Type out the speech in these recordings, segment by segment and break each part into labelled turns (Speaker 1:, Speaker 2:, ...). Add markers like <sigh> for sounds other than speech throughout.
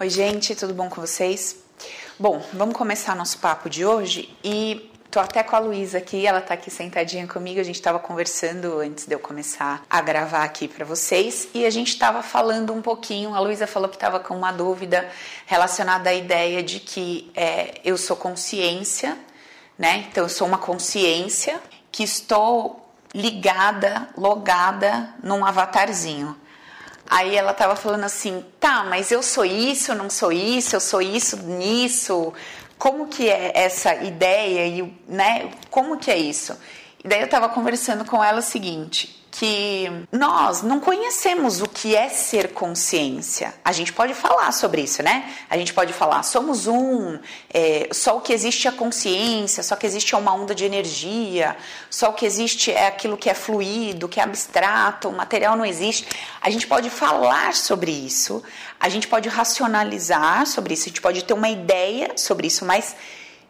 Speaker 1: Oi, gente, tudo bom com vocês? Bom, vamos começar nosso papo de hoje e tô até com a Luísa aqui, ela tá aqui sentadinha comigo, a gente tava conversando antes de eu começar a gravar aqui para vocês e a gente tava falando um pouquinho, a Luísa falou que tava com uma dúvida relacionada à ideia de que é, eu sou consciência, né? Então eu sou uma consciência que estou ligada, logada num avatarzinho. Aí ela tava falando assim, tá, mas eu sou isso, eu não sou isso, eu sou isso nisso. Como que é essa ideia e, né, como que é isso? E daí eu tava conversando com ela o seguinte, que nós não conhecemos o que é ser consciência. A gente pode falar sobre isso, né? A gente pode falar, somos um, é, só o que existe é consciência, só que existe é uma onda de energia, só o que existe é aquilo que é fluido, que é abstrato, o material não existe. A gente pode falar sobre isso, a gente pode racionalizar sobre isso, a gente pode ter uma ideia sobre isso, mas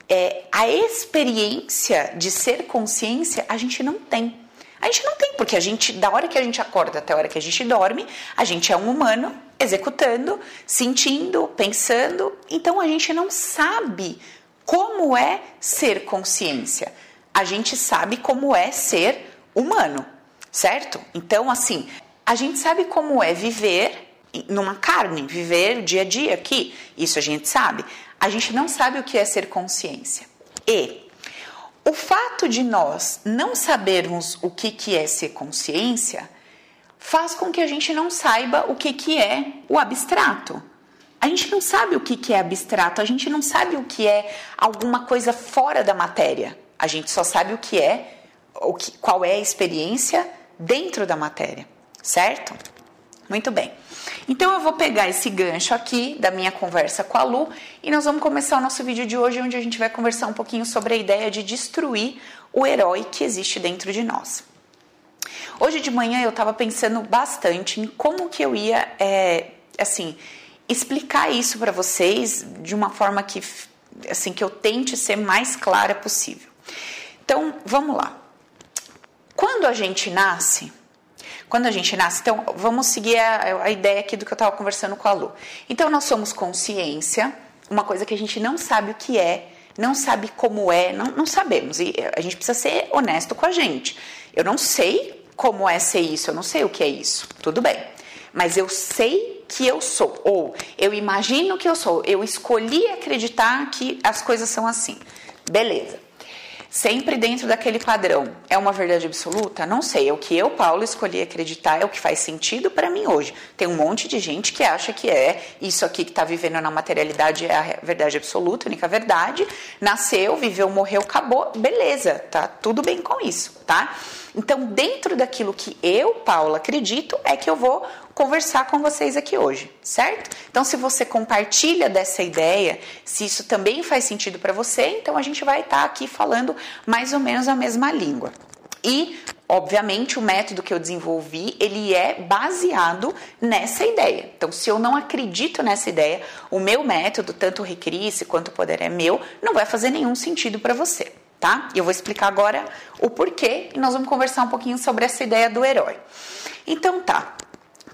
Speaker 1: é, a experiência de ser consciência a gente não tem. A gente não tem, porque a gente, da hora que a gente acorda até a hora que a gente dorme, a gente é um humano executando, sentindo, pensando, então a gente não sabe como é ser consciência. A gente sabe como é ser humano, certo? Então, assim, a gente sabe como é viver numa carne, viver o dia a dia aqui, isso a gente sabe. A gente não sabe o que é ser consciência. E o fato de nós não sabermos o que, que é ser consciência faz com que a gente não saiba o que, que é o abstrato. A gente não sabe o que, que é abstrato, a gente não sabe o que é alguma coisa fora da matéria. A gente só sabe o que é, o que, qual é a experiência dentro da matéria, certo? Muito bem. Então eu vou pegar esse gancho aqui da minha conversa com a Lu e nós vamos começar o nosso vídeo de hoje onde a gente vai conversar um pouquinho sobre a ideia de destruir o herói que existe dentro de nós. Hoje de manhã eu estava pensando bastante em como que eu ia, é, assim, explicar isso para vocês de uma forma que, assim, que eu tente ser mais clara possível. Então, vamos lá. Quando a gente nasce, quando a gente nasce, então vamos seguir a, a ideia aqui do que eu estava conversando com a Lu. Então nós somos consciência, uma coisa que a gente não sabe o que é, não sabe como é, não, não sabemos. E a gente precisa ser honesto com a gente. Eu não sei como é ser isso, eu não sei o que é isso. Tudo bem. Mas eu sei que eu sou, ou eu imagino que eu sou, eu escolhi acreditar que as coisas são assim. Beleza sempre dentro daquele padrão. É uma verdade absoluta? Não sei. É o que eu, Paulo, escolhi acreditar, é o que faz sentido para mim hoje. Tem um monte de gente que acha que é isso aqui que está vivendo na materialidade é a verdade absoluta, única verdade. Nasceu, viveu, morreu, acabou. Beleza, tá tudo bem com isso, tá? Então, dentro daquilo que eu, Paula, acredito, é que eu vou conversar com vocês aqui hoje, certo? Então, se você compartilha dessa ideia, se isso também faz sentido para você, então a gente vai estar tá aqui falando mais ou menos a mesma língua. E, obviamente, o método que eu desenvolvi, ele é baseado nessa ideia. Então, se eu não acredito nessa ideia, o meu método, tanto o Recrisse quanto o Poder é Meu, não vai fazer nenhum sentido para você tá? Eu vou explicar agora o porquê e nós vamos conversar um pouquinho sobre essa ideia do herói. Então tá,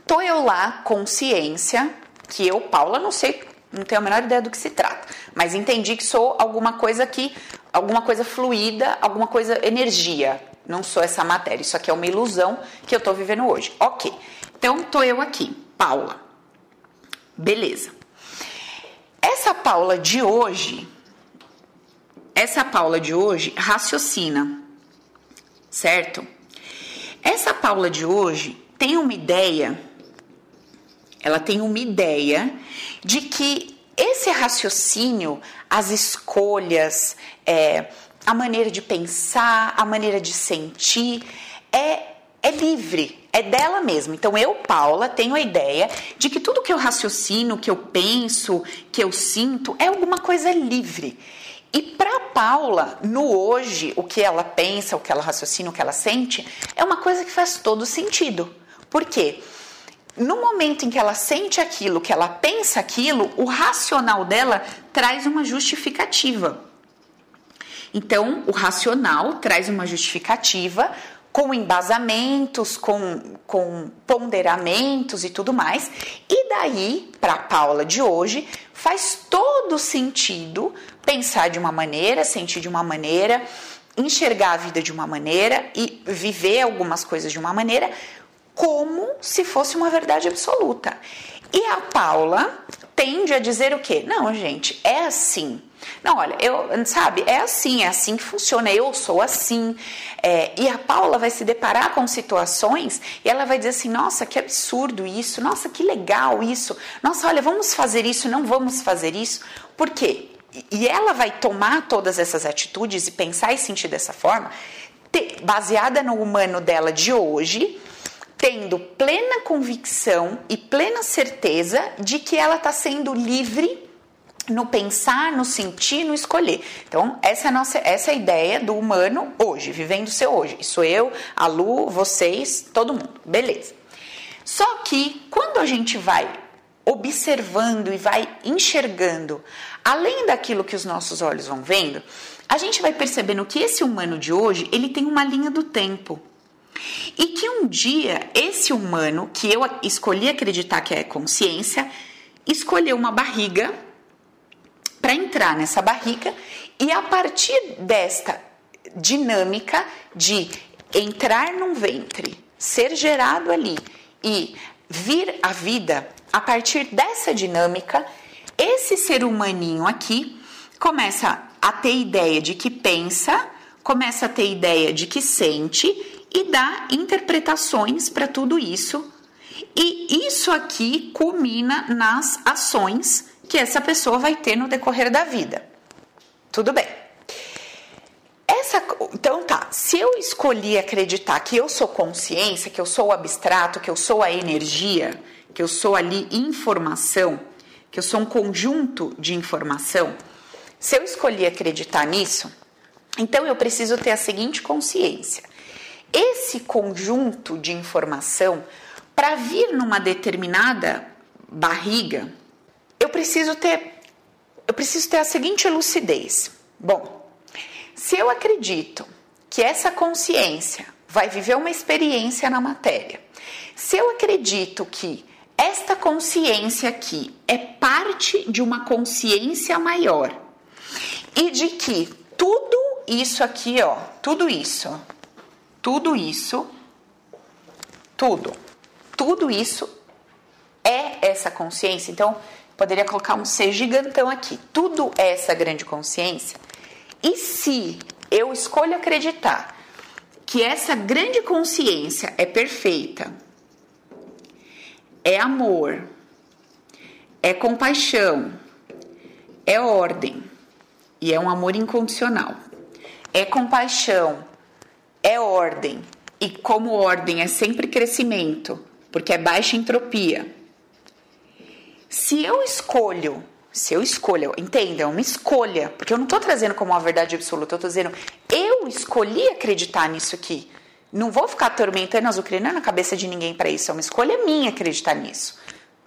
Speaker 1: tô eu lá, consciência, que eu, Paula, não sei, não tenho a menor ideia do que se trata, mas entendi que sou alguma coisa que, alguma coisa fluida, alguma coisa energia, não sou essa matéria, isso aqui é uma ilusão que eu tô vivendo hoje. Ok, então tô eu aqui, Paula. Beleza. Essa Paula de hoje, essa Paula de hoje raciocina, certo? Essa Paula de hoje tem uma ideia, ela tem uma ideia de que esse raciocínio, as escolhas, é, a maneira de pensar, a maneira de sentir, é, é livre, é dela mesma. Então eu, Paula, tenho a ideia de que tudo que eu raciocino, que eu penso, que eu sinto, é alguma coisa livre. E para Paula, no hoje, o que ela pensa, o que ela raciocina, o que ela sente, é uma coisa que faz todo sentido. Por quê? No momento em que ela sente aquilo, que ela pensa aquilo, o racional dela traz uma justificativa. Então, o racional traz uma justificativa com embasamentos, com, com ponderamentos e tudo mais. E daí, para a Paula de hoje, faz todo sentido pensar de uma maneira, sentir de uma maneira, enxergar a vida de uma maneira e viver algumas coisas de uma maneira como se fosse uma verdade absoluta. E a Paula tende a dizer o quê? Não, gente, é assim. Não, olha, eu, sabe, é assim, é assim que funciona, eu sou assim. É, e a Paula vai se deparar com situações e ela vai dizer assim: nossa, que absurdo isso, nossa, que legal isso, nossa, olha, vamos fazer isso, não vamos fazer isso. Por quê? E ela vai tomar todas essas atitudes e pensar e sentir dessa forma, baseada no humano dela de hoje, tendo plena convicção e plena certeza de que ela está sendo livre no pensar, no sentir, no escolher. Então, essa é a nossa essa é a ideia do humano hoje, vivendo o seu hoje. Isso eu, a Lu, vocês, todo mundo. Beleza. Só que quando a gente vai observando e vai enxergando além daquilo que os nossos olhos vão vendo, a gente vai percebendo que esse humano de hoje, ele tem uma linha do tempo. E que um dia esse humano, que eu escolhi acreditar que é consciência, escolheu uma barriga para entrar nessa barriga e a partir desta dinâmica de entrar num ventre, ser gerado ali e vir à vida, a partir dessa dinâmica, esse ser humaninho aqui começa a ter ideia de que pensa, começa a ter ideia de que sente e dá interpretações para tudo isso. E isso aqui culmina nas ações que essa pessoa vai ter no decorrer da vida. Tudo bem. Essa, então tá, se eu escolhi acreditar que eu sou consciência, que eu sou o abstrato, que eu sou a energia, que eu sou ali informação, que eu sou um conjunto de informação, se eu escolhi acreditar nisso, então eu preciso ter a seguinte consciência: esse conjunto de informação, para vir numa determinada barriga, eu preciso ter eu preciso ter a seguinte lucidez. Bom, se eu acredito que essa consciência vai viver uma experiência na matéria, se eu acredito que esta consciência aqui é parte de uma consciência maior e de que tudo isso aqui, ó, tudo isso, tudo isso, tudo, tudo isso é essa consciência. Então, poderia colocar um ser gigantão aqui. Tudo é essa grande consciência. E se eu escolho acreditar que essa grande consciência é perfeita, é amor, é compaixão, é ordem e é um amor incondicional. É compaixão, é ordem e como ordem é sempre crescimento, porque é baixa entropia se eu escolho, se eu escolho, entenda, é uma escolha, porque eu não estou trazendo como uma verdade absoluta, eu estou dizendo, eu escolhi acreditar nisso aqui. Não vou ficar atormentando, azucrinando a cabeça de ninguém para isso, é uma escolha minha acreditar nisso.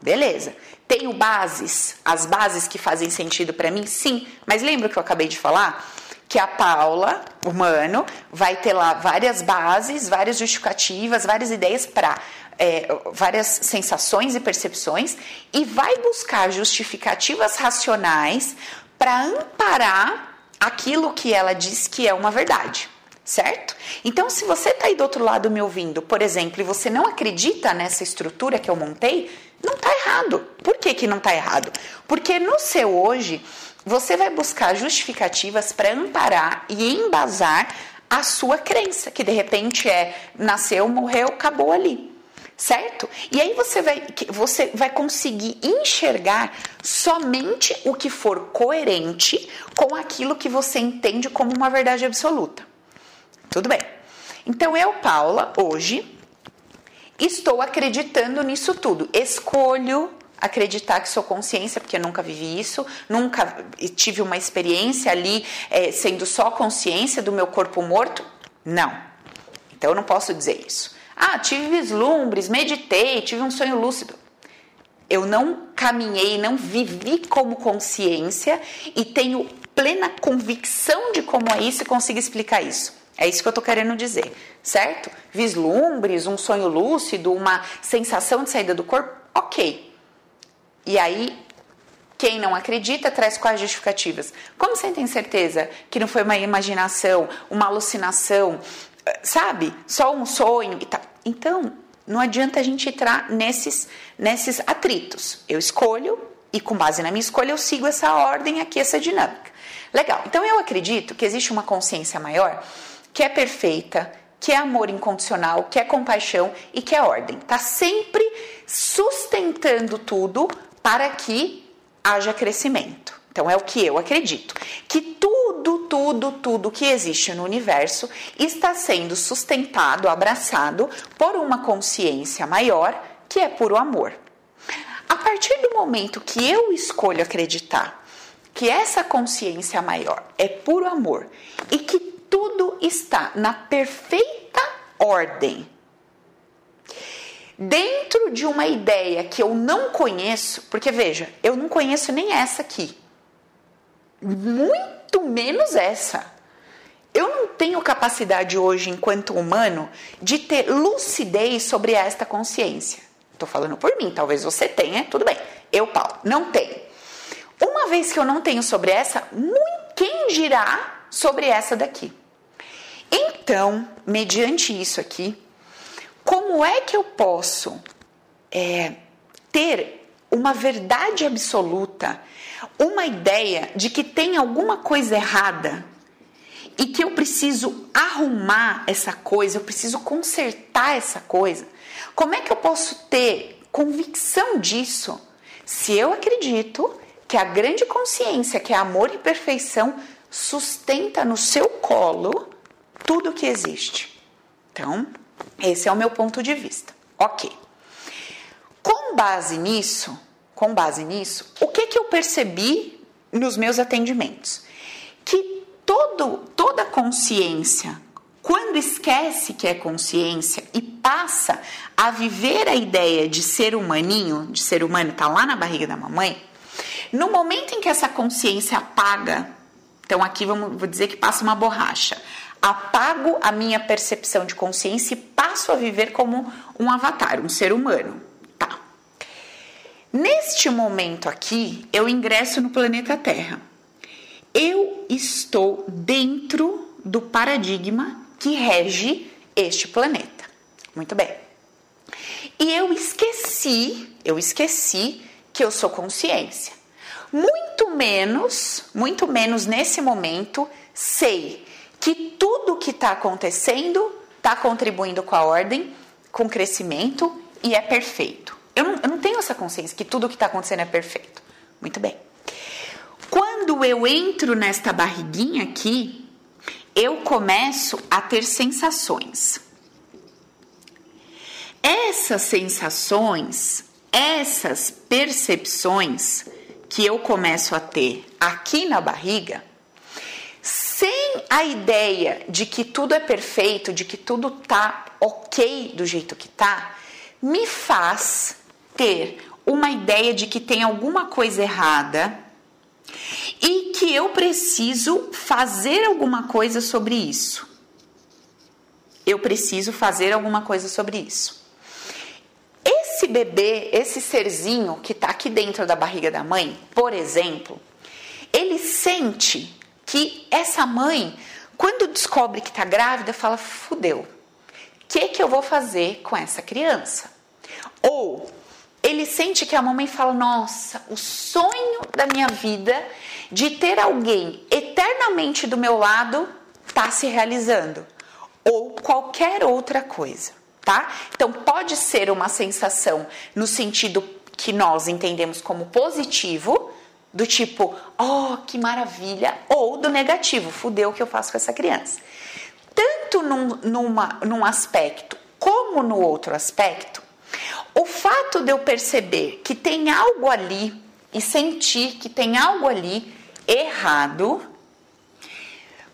Speaker 1: Beleza. Tenho bases, as bases que fazem sentido para mim? Sim. Mas lembra que eu acabei de falar? Que a Paula, humano, vai ter lá várias bases, várias justificativas, várias ideias para é, várias sensações e percepções e vai buscar justificativas racionais para amparar aquilo que ela diz que é uma verdade. Certo? Então, se você está aí do outro lado me ouvindo, por exemplo, e você não acredita nessa estrutura que eu montei, não está errado. Por que, que não está errado? Porque no seu hoje, você vai buscar justificativas para amparar e embasar a sua crença, que de repente é nasceu, morreu, acabou ali certo? E aí você vai, você vai conseguir enxergar somente o que for coerente com aquilo que você entende como uma verdade absoluta. Tudo bem. Então eu, Paula, hoje estou acreditando nisso tudo. Escolho acreditar que sou consciência, porque eu nunca vivi isso, nunca tive uma experiência ali é, sendo só consciência do meu corpo morto. Não. Então eu não posso dizer isso. Ah, tive vislumbres, meditei, tive um sonho lúcido. Eu não caminhei, não vivi como consciência e tenho plena convicção de como é isso e consigo explicar isso. É isso que eu estou querendo dizer, certo? Vislumbres, um sonho lúcido, uma sensação de saída do corpo, ok. E aí, quem não acredita traz quais justificativas? Como você tem certeza que não foi uma imaginação, uma alucinação, sabe? Só um sonho e tal. Então, não adianta a gente entrar nesses, nesses atritos. Eu escolho e, com base na minha escolha, eu sigo essa ordem aqui, essa dinâmica. Legal. Então, eu acredito que existe uma consciência maior que é perfeita, que é amor incondicional, que é compaixão e que é ordem. Está sempre sustentando tudo para que haja crescimento. Então é o que eu acredito, que tudo, tudo, tudo que existe no universo está sendo sustentado, abraçado por uma consciência maior, que é puro amor. A partir do momento que eu escolho acreditar que essa consciência maior é puro amor e que tudo está na perfeita ordem, dentro de uma ideia que eu não conheço, porque veja, eu não conheço nem essa aqui muito menos essa. Eu não tenho capacidade hoje, enquanto humano, de ter lucidez sobre esta consciência. Estou falando por mim, talvez você tenha, tudo bem. Eu, Paulo, não tenho. Uma vez que eu não tenho sobre essa, quem dirá sobre essa daqui? Então, mediante isso aqui, como é que eu posso é, ter uma verdade absoluta uma ideia de que tem alguma coisa errada e que eu preciso arrumar essa coisa, eu preciso consertar essa coisa, como é que eu posso ter convicção disso se eu acredito que a grande consciência, que é amor e perfeição, sustenta no seu colo tudo que existe? Então, esse é o meu ponto de vista. Ok. Com base nisso, com base nisso, o que, que eu percebi nos meus atendimentos? Que todo, toda consciência, quando esquece que é consciência e passa a viver a ideia de ser humaninho, de ser humano, tá lá na barriga da mamãe, no momento em que essa consciência apaga, então aqui vamos, vou dizer que passa uma borracha, apago a minha percepção de consciência e passo a viver como um avatar, um ser humano. Neste momento aqui, eu ingresso no planeta Terra. Eu estou dentro do paradigma que rege este planeta. Muito bem. E eu esqueci, eu esqueci que eu sou consciência. Muito menos, muito menos nesse momento, sei que tudo que está acontecendo está contribuindo com a ordem, com o crescimento e é perfeito. Eu não, eu não tenho essa consciência que tudo o que está acontecendo é perfeito. Muito bem. Quando eu entro nesta barriguinha aqui, eu começo a ter sensações. Essas sensações, essas percepções que eu começo a ter aqui na barriga, sem a ideia de que tudo é perfeito, de que tudo tá ok do jeito que tá, me faz ter uma ideia de que tem alguma coisa errada e que eu preciso fazer alguma coisa sobre isso. Eu preciso fazer alguma coisa sobre isso. Esse bebê, esse serzinho que está aqui dentro da barriga da mãe, por exemplo, ele sente que essa mãe, quando descobre que está grávida, fala: fudeu, o que, que eu vou fazer com essa criança? Ou ele sente que a mamãe fala: Nossa, o sonho da minha vida de ter alguém eternamente do meu lado está se realizando. Ou qualquer outra coisa, tá? Então pode ser uma sensação no sentido que nós entendemos como positivo, do tipo, oh, que maravilha, ou do negativo, fudeu o que eu faço com essa criança. Tanto num, numa, num aspecto como no outro aspecto, o fato de eu perceber que tem algo ali e sentir que tem algo ali errado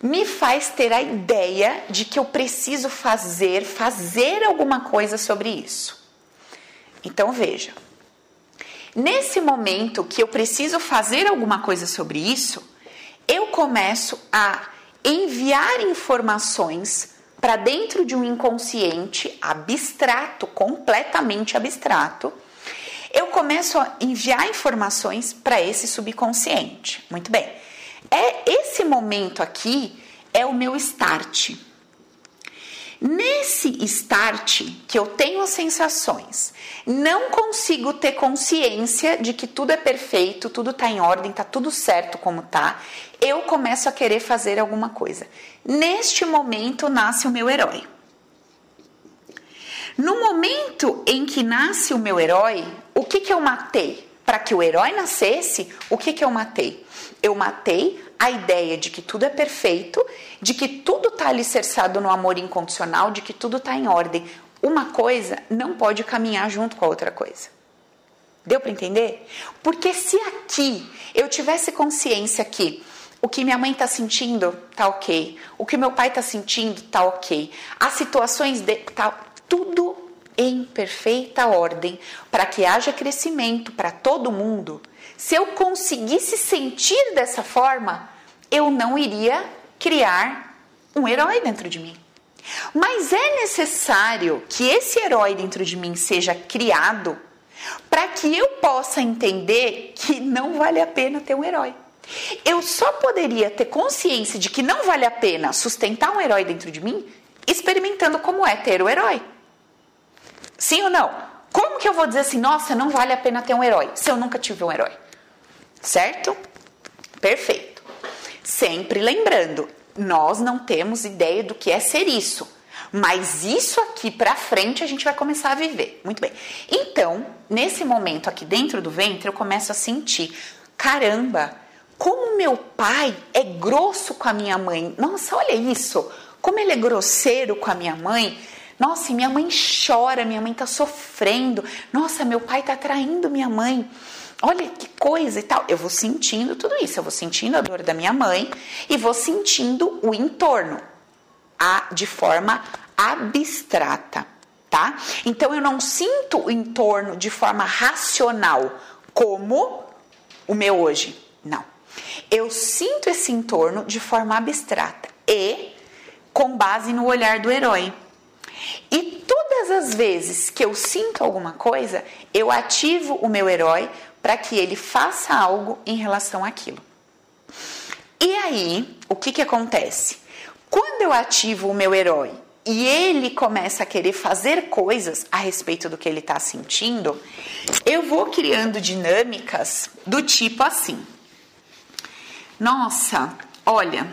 Speaker 1: me faz ter a ideia de que eu preciso fazer, fazer alguma coisa sobre isso. Então veja, nesse momento que eu preciso fazer alguma coisa sobre isso, eu começo a enviar informações para dentro de um inconsciente abstrato, completamente abstrato, eu começo a enviar informações para esse subconsciente. Muito bem. É esse momento aqui é o meu start. Nesse start que eu tenho as sensações, não consigo ter consciência de que tudo é perfeito, tudo está em ordem, está tudo certo como tá, eu começo a querer fazer alguma coisa. Neste momento nasce o meu herói. No momento em que nasce o meu herói, o que, que eu matei? Para que o herói nascesse, o que, que eu matei? Eu matei a ideia de que tudo é perfeito, de que tudo está alicerçado no amor incondicional, de que tudo está em ordem. Uma coisa não pode caminhar junto com a outra coisa. Deu para entender? Porque se aqui eu tivesse consciência que o que minha mãe está sentindo tá ok, o que meu pai está sentindo tá ok, as situações de, tá tudo em perfeita ordem para que haja crescimento para todo mundo. Se eu conseguisse sentir dessa forma, eu não iria criar um herói dentro de mim. Mas é necessário que esse herói dentro de mim seja criado para que eu possa entender que não vale a pena ter um herói. Eu só poderia ter consciência de que não vale a pena sustentar um herói dentro de mim experimentando como é ter o herói. Sim ou não? Como que eu vou dizer assim, nossa, não vale a pena ter um herói se eu nunca tive um herói? Certo? Perfeito. Sempre lembrando, nós não temos ideia do que é ser isso. Mas isso aqui para frente a gente vai começar a viver. Muito bem. Então, nesse momento aqui dentro do ventre, eu começo a sentir: caramba, como meu pai é grosso com a minha mãe. Nossa, olha isso. Como ele é grosseiro com a minha mãe. Nossa, minha mãe chora, minha mãe tá sofrendo. Nossa, meu pai tá traindo minha mãe. Olha que coisa e tal. Eu vou sentindo tudo isso. Eu vou sentindo a dor da minha mãe e vou sentindo o entorno a, de forma abstrata, tá? Então eu não sinto o entorno de forma racional, como o meu hoje. Não. Eu sinto esse entorno de forma abstrata e com base no olhar do herói. E todas as vezes que eu sinto alguma coisa, eu ativo o meu herói para que ele faça algo em relação àquilo. E aí, o que, que acontece? Quando eu ativo o meu herói e ele começa a querer fazer coisas a respeito do que ele está sentindo, eu vou criando dinâmicas do tipo assim: Nossa, olha,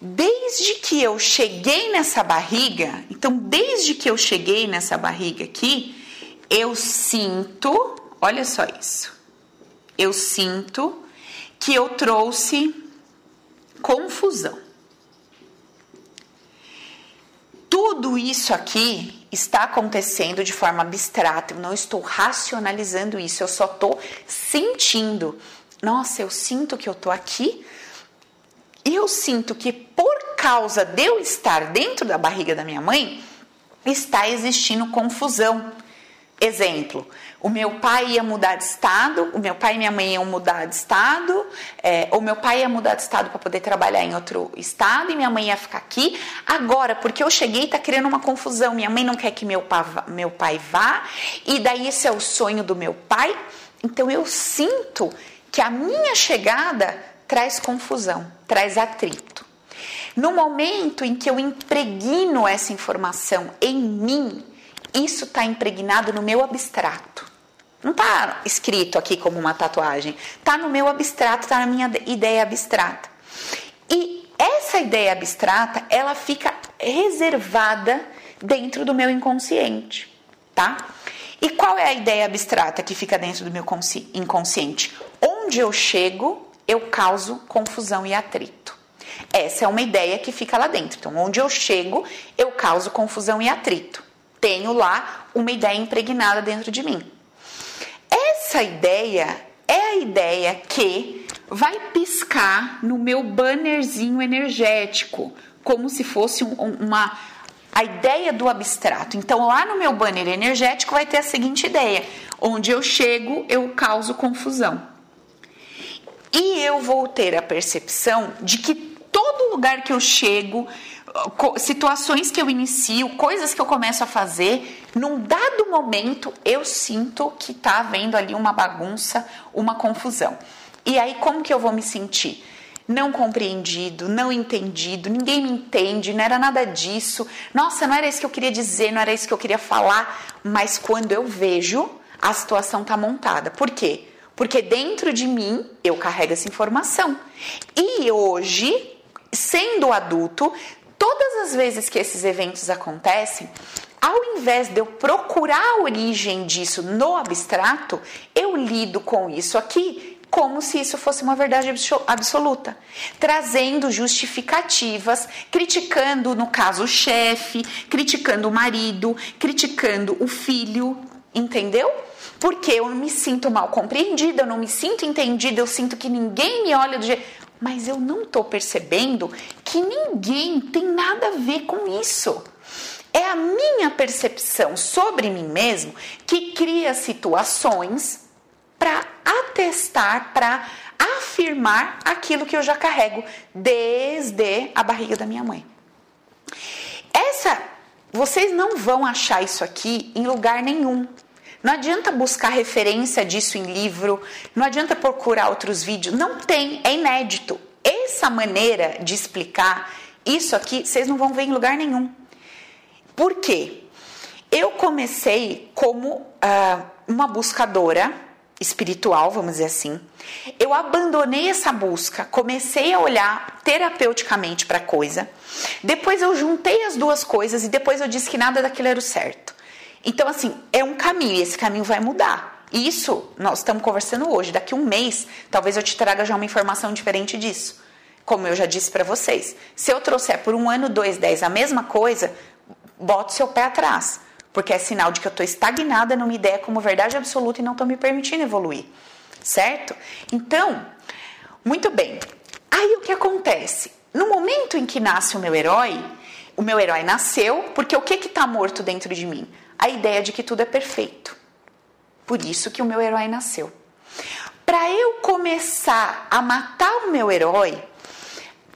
Speaker 1: desde que eu cheguei nessa barriga, então desde que eu cheguei nessa barriga aqui, eu sinto, olha só isso. Eu sinto que eu trouxe confusão. Tudo isso aqui está acontecendo de forma abstrata, eu não estou racionalizando isso, eu só estou sentindo. Nossa, eu sinto que eu estou aqui eu sinto que por causa de eu estar dentro da barriga da minha mãe, está existindo confusão. Exemplo, o meu pai ia mudar de estado, o meu pai e minha mãe iam mudar de estado, é, o meu pai ia mudar de estado para poder trabalhar em outro estado e minha mãe ia ficar aqui. Agora, porque eu cheguei, está criando uma confusão. Minha mãe não quer que meu meu pai vá, e daí esse é o sonho do meu pai. Então eu sinto que a minha chegada traz confusão, traz atrito. No momento em que eu impregno essa informação em mim, isso está impregnado no meu abstrato. Não está escrito aqui como uma tatuagem, está no meu abstrato, está na minha ideia abstrata. E essa ideia abstrata, ela fica reservada dentro do meu inconsciente, tá? E qual é a ideia abstrata que fica dentro do meu inconsciente? Onde eu chego, eu causo confusão e atrito. Essa é uma ideia que fica lá dentro. Então, onde eu chego, eu causo confusão e atrito. Tenho lá uma ideia impregnada dentro de mim. Essa ideia é a ideia que vai piscar no meu bannerzinho energético, como se fosse um, uma a ideia do abstrato. Então, lá no meu banner energético vai ter a seguinte ideia: onde eu chego, eu causo confusão. E eu vou ter a percepção de que todo lugar que eu chego, situações que eu inicio, coisas que eu começo a fazer, num dado momento eu sinto que tá havendo ali uma bagunça, uma confusão. E aí como que eu vou me sentir? Não compreendido, não entendido, ninguém me entende, não era nada disso. Nossa, não era isso que eu queria dizer, não era isso que eu queria falar, mas quando eu vejo, a situação tá montada. Por quê? Porque dentro de mim eu carrego essa informação. E hoje, sendo adulto, todas as vezes que esses eventos acontecem, ao invés de eu procurar a origem disso no abstrato, eu lido com isso aqui como se isso fosse uma verdade absoluta, trazendo justificativas, criticando, no caso, o chefe, criticando o marido, criticando o filho, entendeu? Porque eu me sinto mal compreendida, eu não me sinto entendida, eu sinto que ninguém me olha do jeito mas eu não estou percebendo que ninguém tem nada a ver com isso. É a minha percepção sobre mim mesmo que cria situações para atestar, para afirmar aquilo que eu já carrego desde a barriga da minha mãe. Essa, vocês não vão achar isso aqui em lugar nenhum. Não adianta buscar referência disso em livro, não adianta procurar outros vídeos, não tem, é inédito. Essa maneira de explicar isso aqui, vocês não vão ver em lugar nenhum. Por quê? Eu comecei como uh, uma buscadora espiritual, vamos dizer assim. Eu abandonei essa busca, comecei a olhar terapeuticamente para a coisa. Depois eu juntei as duas coisas e depois eu disse que nada daquilo era o certo. Então, assim, é um caminho e esse caminho vai mudar. Isso nós estamos conversando hoje. Daqui um mês, talvez eu te traga já uma informação diferente disso. Como eu já disse para vocês. Se eu trouxer por um ano, dois, dez a mesma coisa, bote seu pé atrás. Porque é sinal de que eu estou estagnada numa ideia como verdade absoluta e não estou me permitindo evoluir. Certo? Então, muito bem. Aí o que acontece? No momento em que nasce o meu herói, o meu herói nasceu, porque o que está morto dentro de mim? A ideia de que tudo é perfeito. Por isso que o meu herói nasceu. Para eu começar a matar o meu herói,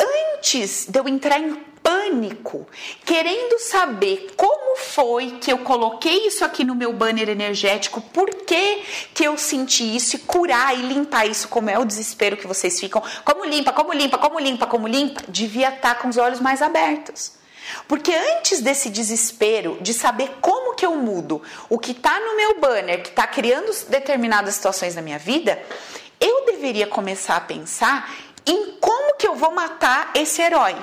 Speaker 1: antes de eu entrar em pânico, querendo saber como foi que eu coloquei isso aqui no meu banner energético, por que, que eu senti isso e curar e limpar isso, como é o desespero que vocês ficam, como limpa, como limpa, como limpa, como limpa, devia estar com os olhos mais abertos. Porque antes desse desespero de saber como que eu mudo o que está no meu banner, que está criando determinadas situações na minha vida, eu deveria começar a pensar em como que eu vou matar esse herói.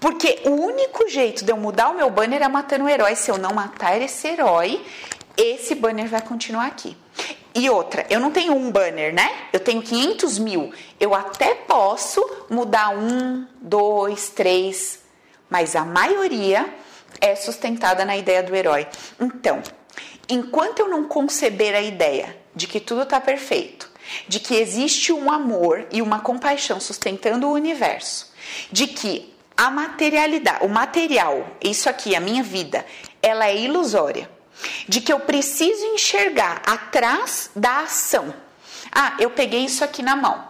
Speaker 1: Porque o único jeito de eu mudar o meu banner é matando o herói. Se eu não matar esse herói, esse banner vai continuar aqui. E outra, eu não tenho um banner, né? Eu tenho 500 mil. Eu até posso mudar um, dois, três, mas a maioria é sustentada na ideia do herói. Então, enquanto eu não conceber a ideia de que tudo está perfeito, de que existe um amor e uma compaixão sustentando o universo, de que a materialidade, o material, isso aqui, a minha vida, ela é ilusória, de que eu preciso enxergar atrás da ação. Ah, eu peguei isso aqui na mão.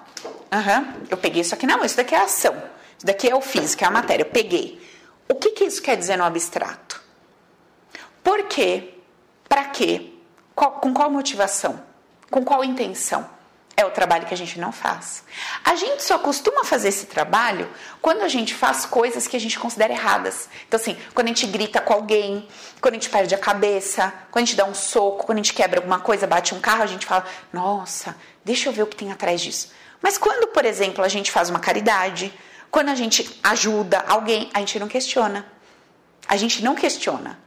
Speaker 1: Uhum, eu peguei isso aqui na mão. Isso daqui é ação. Isso daqui é o físico, é a matéria. Eu peguei. O que, que isso quer dizer no abstrato? Por quê? Para quê? Qual, com qual motivação? Com qual intenção? É o trabalho que a gente não faz. A gente só costuma fazer esse trabalho quando a gente faz coisas que a gente considera erradas. Então, assim, quando a gente grita com alguém, quando a gente perde a cabeça, quando a gente dá um soco, quando a gente quebra alguma coisa, bate um carro, a gente fala: nossa, deixa eu ver o que tem atrás disso. Mas quando, por exemplo, a gente faz uma caridade, quando a gente ajuda alguém, a gente não questiona. A gente não questiona.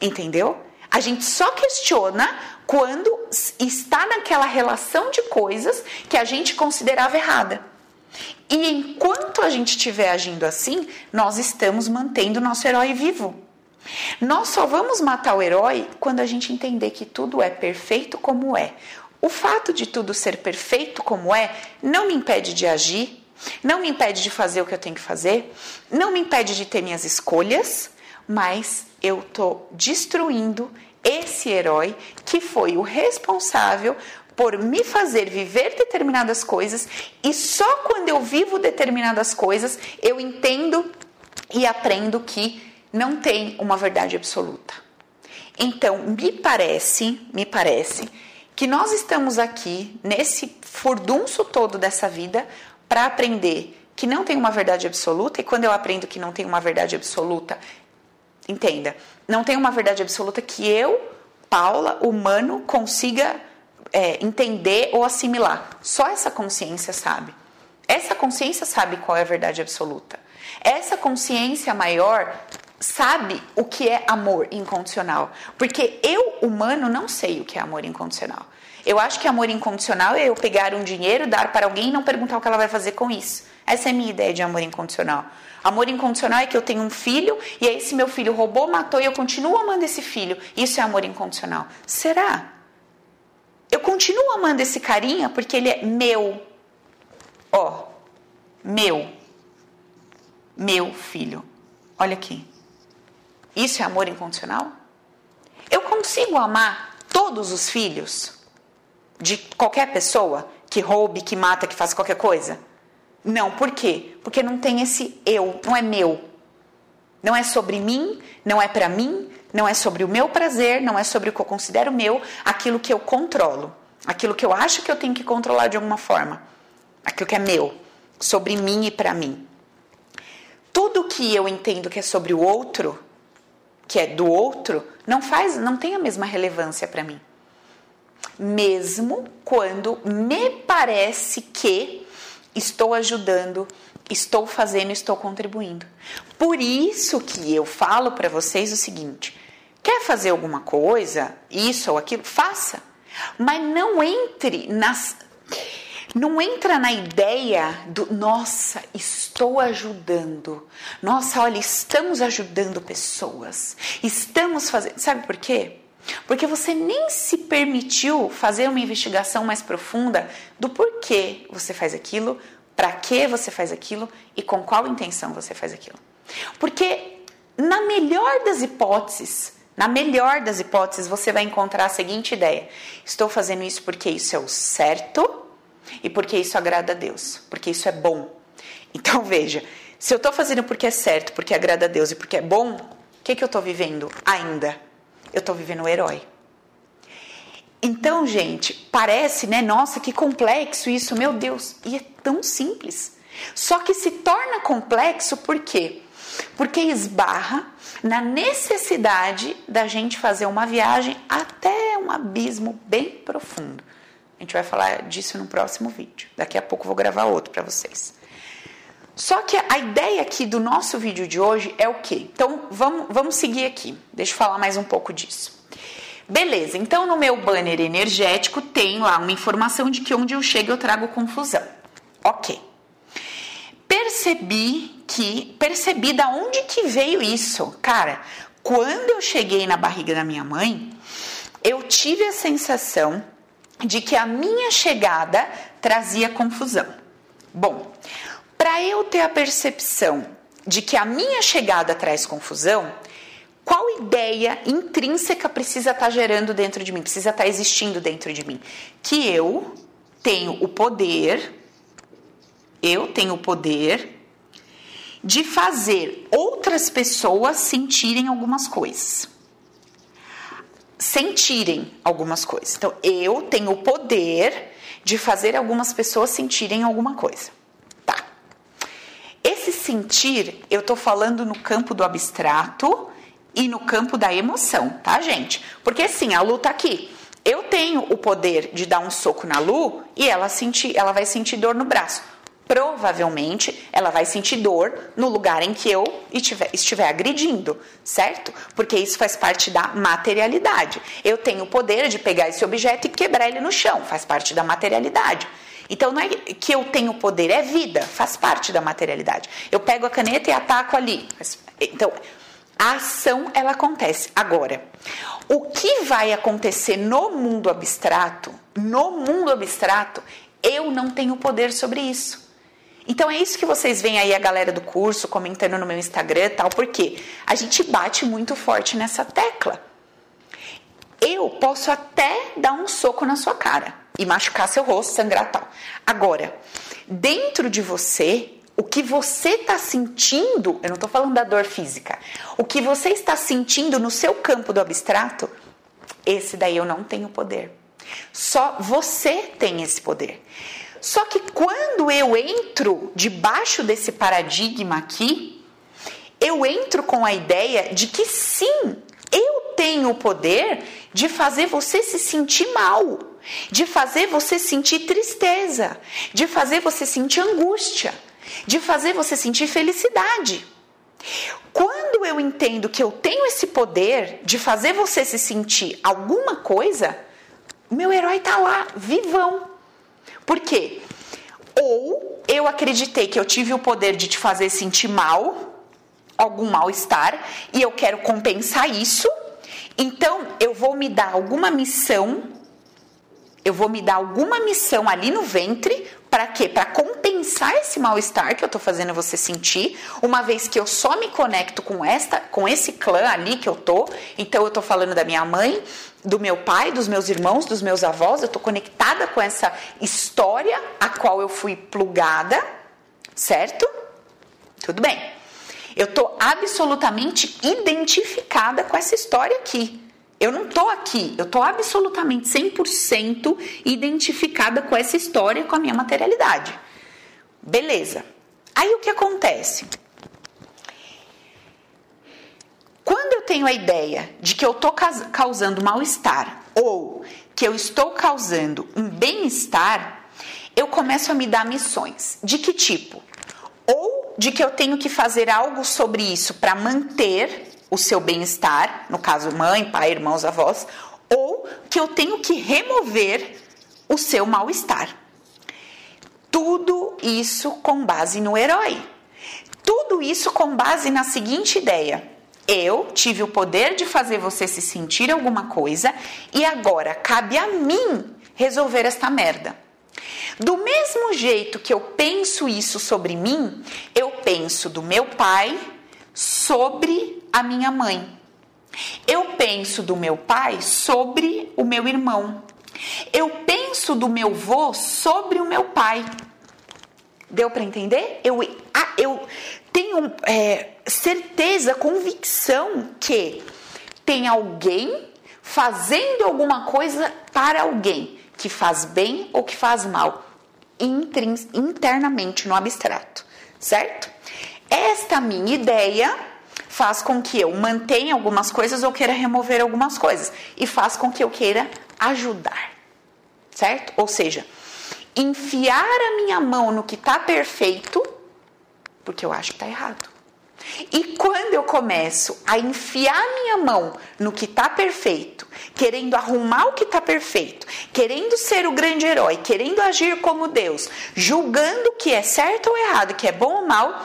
Speaker 1: Entendeu? A gente só questiona quando está naquela relação de coisas que a gente considerava errada. E enquanto a gente estiver agindo assim, nós estamos mantendo nosso herói vivo. Nós só vamos matar o herói quando a gente entender que tudo é perfeito como é. O fato de tudo ser perfeito como é não me impede de agir, não me impede de fazer o que eu tenho que fazer, não me impede de ter minhas escolhas, mas eu estou destruindo esse herói que foi o responsável por me fazer viver determinadas coisas e só quando eu vivo determinadas coisas eu entendo e aprendo que não tem uma verdade absoluta. Então, me parece, me parece que nós estamos aqui nesse furdunço todo dessa vida para aprender que não tem uma verdade absoluta e quando eu aprendo que não tem uma verdade absoluta, entenda, não tem uma verdade absoluta que eu, Paula, humano, consiga é, entender ou assimilar. Só essa consciência sabe. Essa consciência sabe qual é a verdade absoluta. Essa consciência maior sabe o que é amor incondicional. Porque eu, humano, não sei o que é amor incondicional. Eu acho que amor incondicional é eu pegar um dinheiro, dar para alguém e não perguntar o que ela vai fazer com isso. Essa é a minha ideia de amor incondicional. Amor incondicional é que eu tenho um filho e aí esse meu filho roubou, matou e eu continuo amando esse filho. Isso é amor incondicional. Será? Eu continuo amando esse carinha porque ele é meu. Ó, meu. Meu filho. Olha aqui. Isso é amor incondicional? Eu consigo amar todos os filhos de qualquer pessoa que roube, que mata, que faça qualquer coisa? Não, por quê? Porque não tem esse eu, não é meu. Não é sobre mim, não é para mim, não é sobre o meu prazer, não é sobre o que eu considero meu, aquilo que eu controlo, aquilo que eu acho que eu tenho que controlar de alguma forma, aquilo que é meu, sobre mim e para mim. Tudo que eu entendo que é sobre o outro, que é do outro, não faz, não tem a mesma relevância para mim. Mesmo quando me parece que estou ajudando, estou fazendo, estou contribuindo. Por isso que eu falo para vocês o seguinte: quer fazer alguma coisa, isso ou aquilo, faça. Mas não entre nas não entra na ideia do nossa, estou ajudando. Nossa, olha, estamos ajudando pessoas. Estamos fazendo. Sabe por quê? Porque você nem se permitiu fazer uma investigação mais profunda do porquê você faz aquilo, para que você faz aquilo e com qual intenção você faz aquilo. Porque, na melhor das hipóteses, na melhor das hipóteses, você vai encontrar a seguinte ideia: estou fazendo isso porque isso é o certo e porque isso agrada a Deus, porque isso é bom. Então <laughs> veja, se eu estou fazendo porque é certo, porque agrada a Deus e porque é bom, o que, que eu estou vivendo ainda? Eu estou vivendo o herói. Então, gente, parece, né? Nossa, que complexo isso, meu Deus. E é tão simples. Só que se torna complexo por quê? Porque esbarra na necessidade da gente fazer uma viagem até um abismo bem profundo. A gente vai falar disso no próximo vídeo. Daqui a pouco eu vou gravar outro para vocês. Só que a ideia aqui do nosso vídeo de hoje é o quê? Então vamos, vamos seguir aqui. Deixa eu falar mais um pouco disso. Beleza, então no meu banner energético tem lá uma informação de que onde eu chego eu trago confusão. Ok. Percebi que, percebi da onde que veio isso. Cara, quando eu cheguei na barriga da minha mãe, eu tive a sensação de que a minha chegada trazia confusão. Bom, para eu ter a percepção de que a minha chegada traz confusão, qual ideia intrínseca precisa estar tá gerando dentro de mim, precisa estar tá existindo dentro de mim? Que eu tenho o poder, eu tenho o poder de fazer outras pessoas sentirem algumas coisas sentirem algumas coisas. Então, eu tenho o poder de fazer algumas pessoas sentirem alguma coisa. Esse sentir, eu tô falando no campo do abstrato e no campo da emoção, tá, gente? Porque assim, a Lu tá aqui. Eu tenho o poder de dar um soco na Lu e ela sentir, ela vai sentir dor no braço provavelmente ela vai sentir dor no lugar em que eu estiver, estiver agredindo, certo? Porque isso faz parte da materialidade. Eu tenho o poder de pegar esse objeto e quebrar ele no chão, faz parte da materialidade. Então não é que eu tenho poder, é vida, faz parte da materialidade. Eu pego a caneta e ataco ali. Então, a ação ela acontece. Agora, o que vai acontecer no mundo abstrato, no mundo abstrato, eu não tenho poder sobre isso. Então é isso que vocês veem aí a galera do curso comentando no meu Instagram e tal, porque a gente bate muito forte nessa tecla. Eu posso até dar um soco na sua cara e machucar seu rosto, sangrar tal. Agora, dentro de você, o que você está sentindo, eu não estou falando da dor física, o que você está sentindo no seu campo do abstrato, esse daí eu não tenho poder. Só você tem esse poder. Só que quando eu entro debaixo desse paradigma aqui, eu entro com a ideia de que sim, eu tenho o poder de fazer você se sentir mal, de fazer você sentir tristeza, de fazer você sentir angústia de fazer você sentir felicidade. Quando eu entendo que eu tenho esse poder de fazer você se sentir alguma coisa, meu herói tá lá, vivão. Por quê? Ou eu acreditei que eu tive o poder de te fazer sentir mal, algum mal-estar, e eu quero compensar isso, então eu vou me dar alguma missão, eu vou me dar alguma missão ali no ventre para quê? Para compensar esse mal-estar que eu tô fazendo você sentir, uma vez que eu só me conecto com esta, com esse clã ali que eu tô. Então eu tô falando da minha mãe, do meu pai, dos meus irmãos, dos meus avós, eu tô conectada com essa história a qual eu fui plugada, certo? Tudo bem. Eu tô absolutamente identificada com essa história aqui. Eu não tô aqui, eu tô absolutamente 100% identificada com essa história, com a minha materialidade. Beleza. Aí o que acontece? Quando eu tenho a ideia de que eu estou causando mal-estar ou que eu estou causando um bem-estar, eu começo a me dar missões. De que tipo? Ou de que eu tenho que fazer algo sobre isso para manter o seu bem-estar, no caso mãe, pai, irmãos, avós, ou que eu tenho que remover o seu mal-estar. Tudo isso com base no herói. Tudo isso com base na seguinte ideia: eu tive o poder de fazer você se sentir alguma coisa e agora cabe a mim resolver esta merda. Do mesmo jeito que eu penso isso sobre mim, eu penso do meu pai sobre a minha mãe. Eu penso do meu pai sobre o meu irmão. Eu penso do meu vô sobre o meu pai. Deu para entender? Eu, eu tenho é, certeza, convicção que tem alguém fazendo alguma coisa para alguém que faz bem ou que faz mal internamente no abstrato, certo? Esta minha ideia faz com que eu mantenha algumas coisas ou queira remover algumas coisas e faz com que eu queira ajudar, certo? Ou seja, enfiar a minha mão no que está perfeito, porque eu acho que está errado. E quando eu começo a enfiar minha mão no que está perfeito, querendo arrumar o que está perfeito, querendo ser o grande herói, querendo agir como Deus, julgando o que é certo ou errado, que é bom ou mal,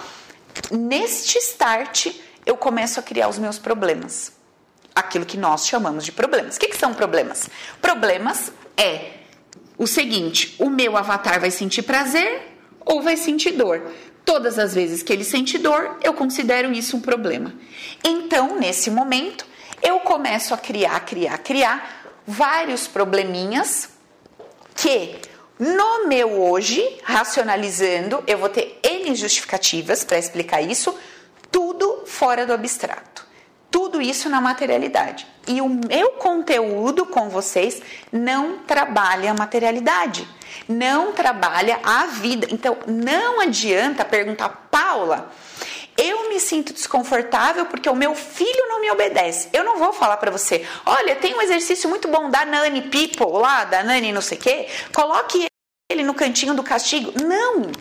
Speaker 1: neste start eu começo a criar os meus problemas. Aquilo que nós chamamos de problemas. O que, que são problemas? Problemas é o seguinte: o meu avatar vai sentir prazer ou vai sentir dor. Todas as vezes que ele sente dor, eu considero isso um problema. Então, nesse momento, eu começo a criar, criar, criar vários probleminhas que no meu hoje, racionalizando, eu vou ter N justificativas para explicar isso, tudo fora do abstrato. Tudo isso na materialidade. E o meu conteúdo com vocês não trabalha a materialidade, não trabalha a vida. Então, não adianta perguntar, Paula, eu me sinto desconfortável porque o meu filho não me obedece. Eu não vou falar para você, olha, tem um exercício muito bom da Nani People lá, da Nani não sei o quê, coloque ele no cantinho do castigo. Não!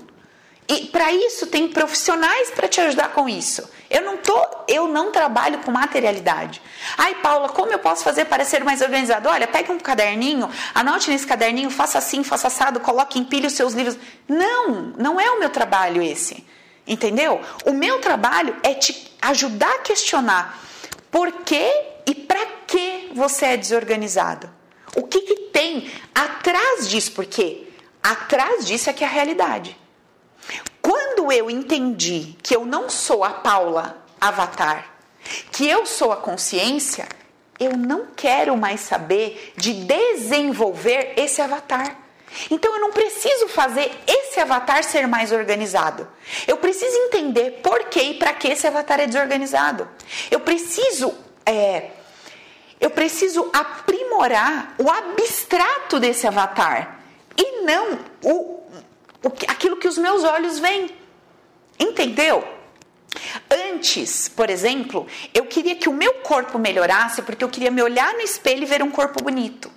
Speaker 1: E para isso tem profissionais para te ajudar com isso. Eu não tô, eu não trabalho com materialidade. Ai, Paula, como eu posso fazer para ser mais organizado? Olha, pegue um caderninho, anote nesse caderninho, faça assim, faça assado, coloque, empilhe os seus livros. Não, não é o meu trabalho esse. Entendeu? O meu trabalho é te ajudar a questionar por que e para que você é desorganizado. O que, que tem atrás disso? Porque atrás disso é que é a realidade. Eu entendi que eu não sou a Paula Avatar, que eu sou a consciência, eu não quero mais saber de desenvolver esse avatar. Então eu não preciso fazer esse avatar ser mais organizado. Eu preciso entender por que e para que esse avatar é desorganizado. Eu preciso é, eu preciso aprimorar o abstrato desse avatar e não o, o aquilo que os meus olhos veem. Entendeu? Antes, por exemplo, eu queria que o meu corpo melhorasse porque eu queria me olhar no espelho e ver um corpo bonito.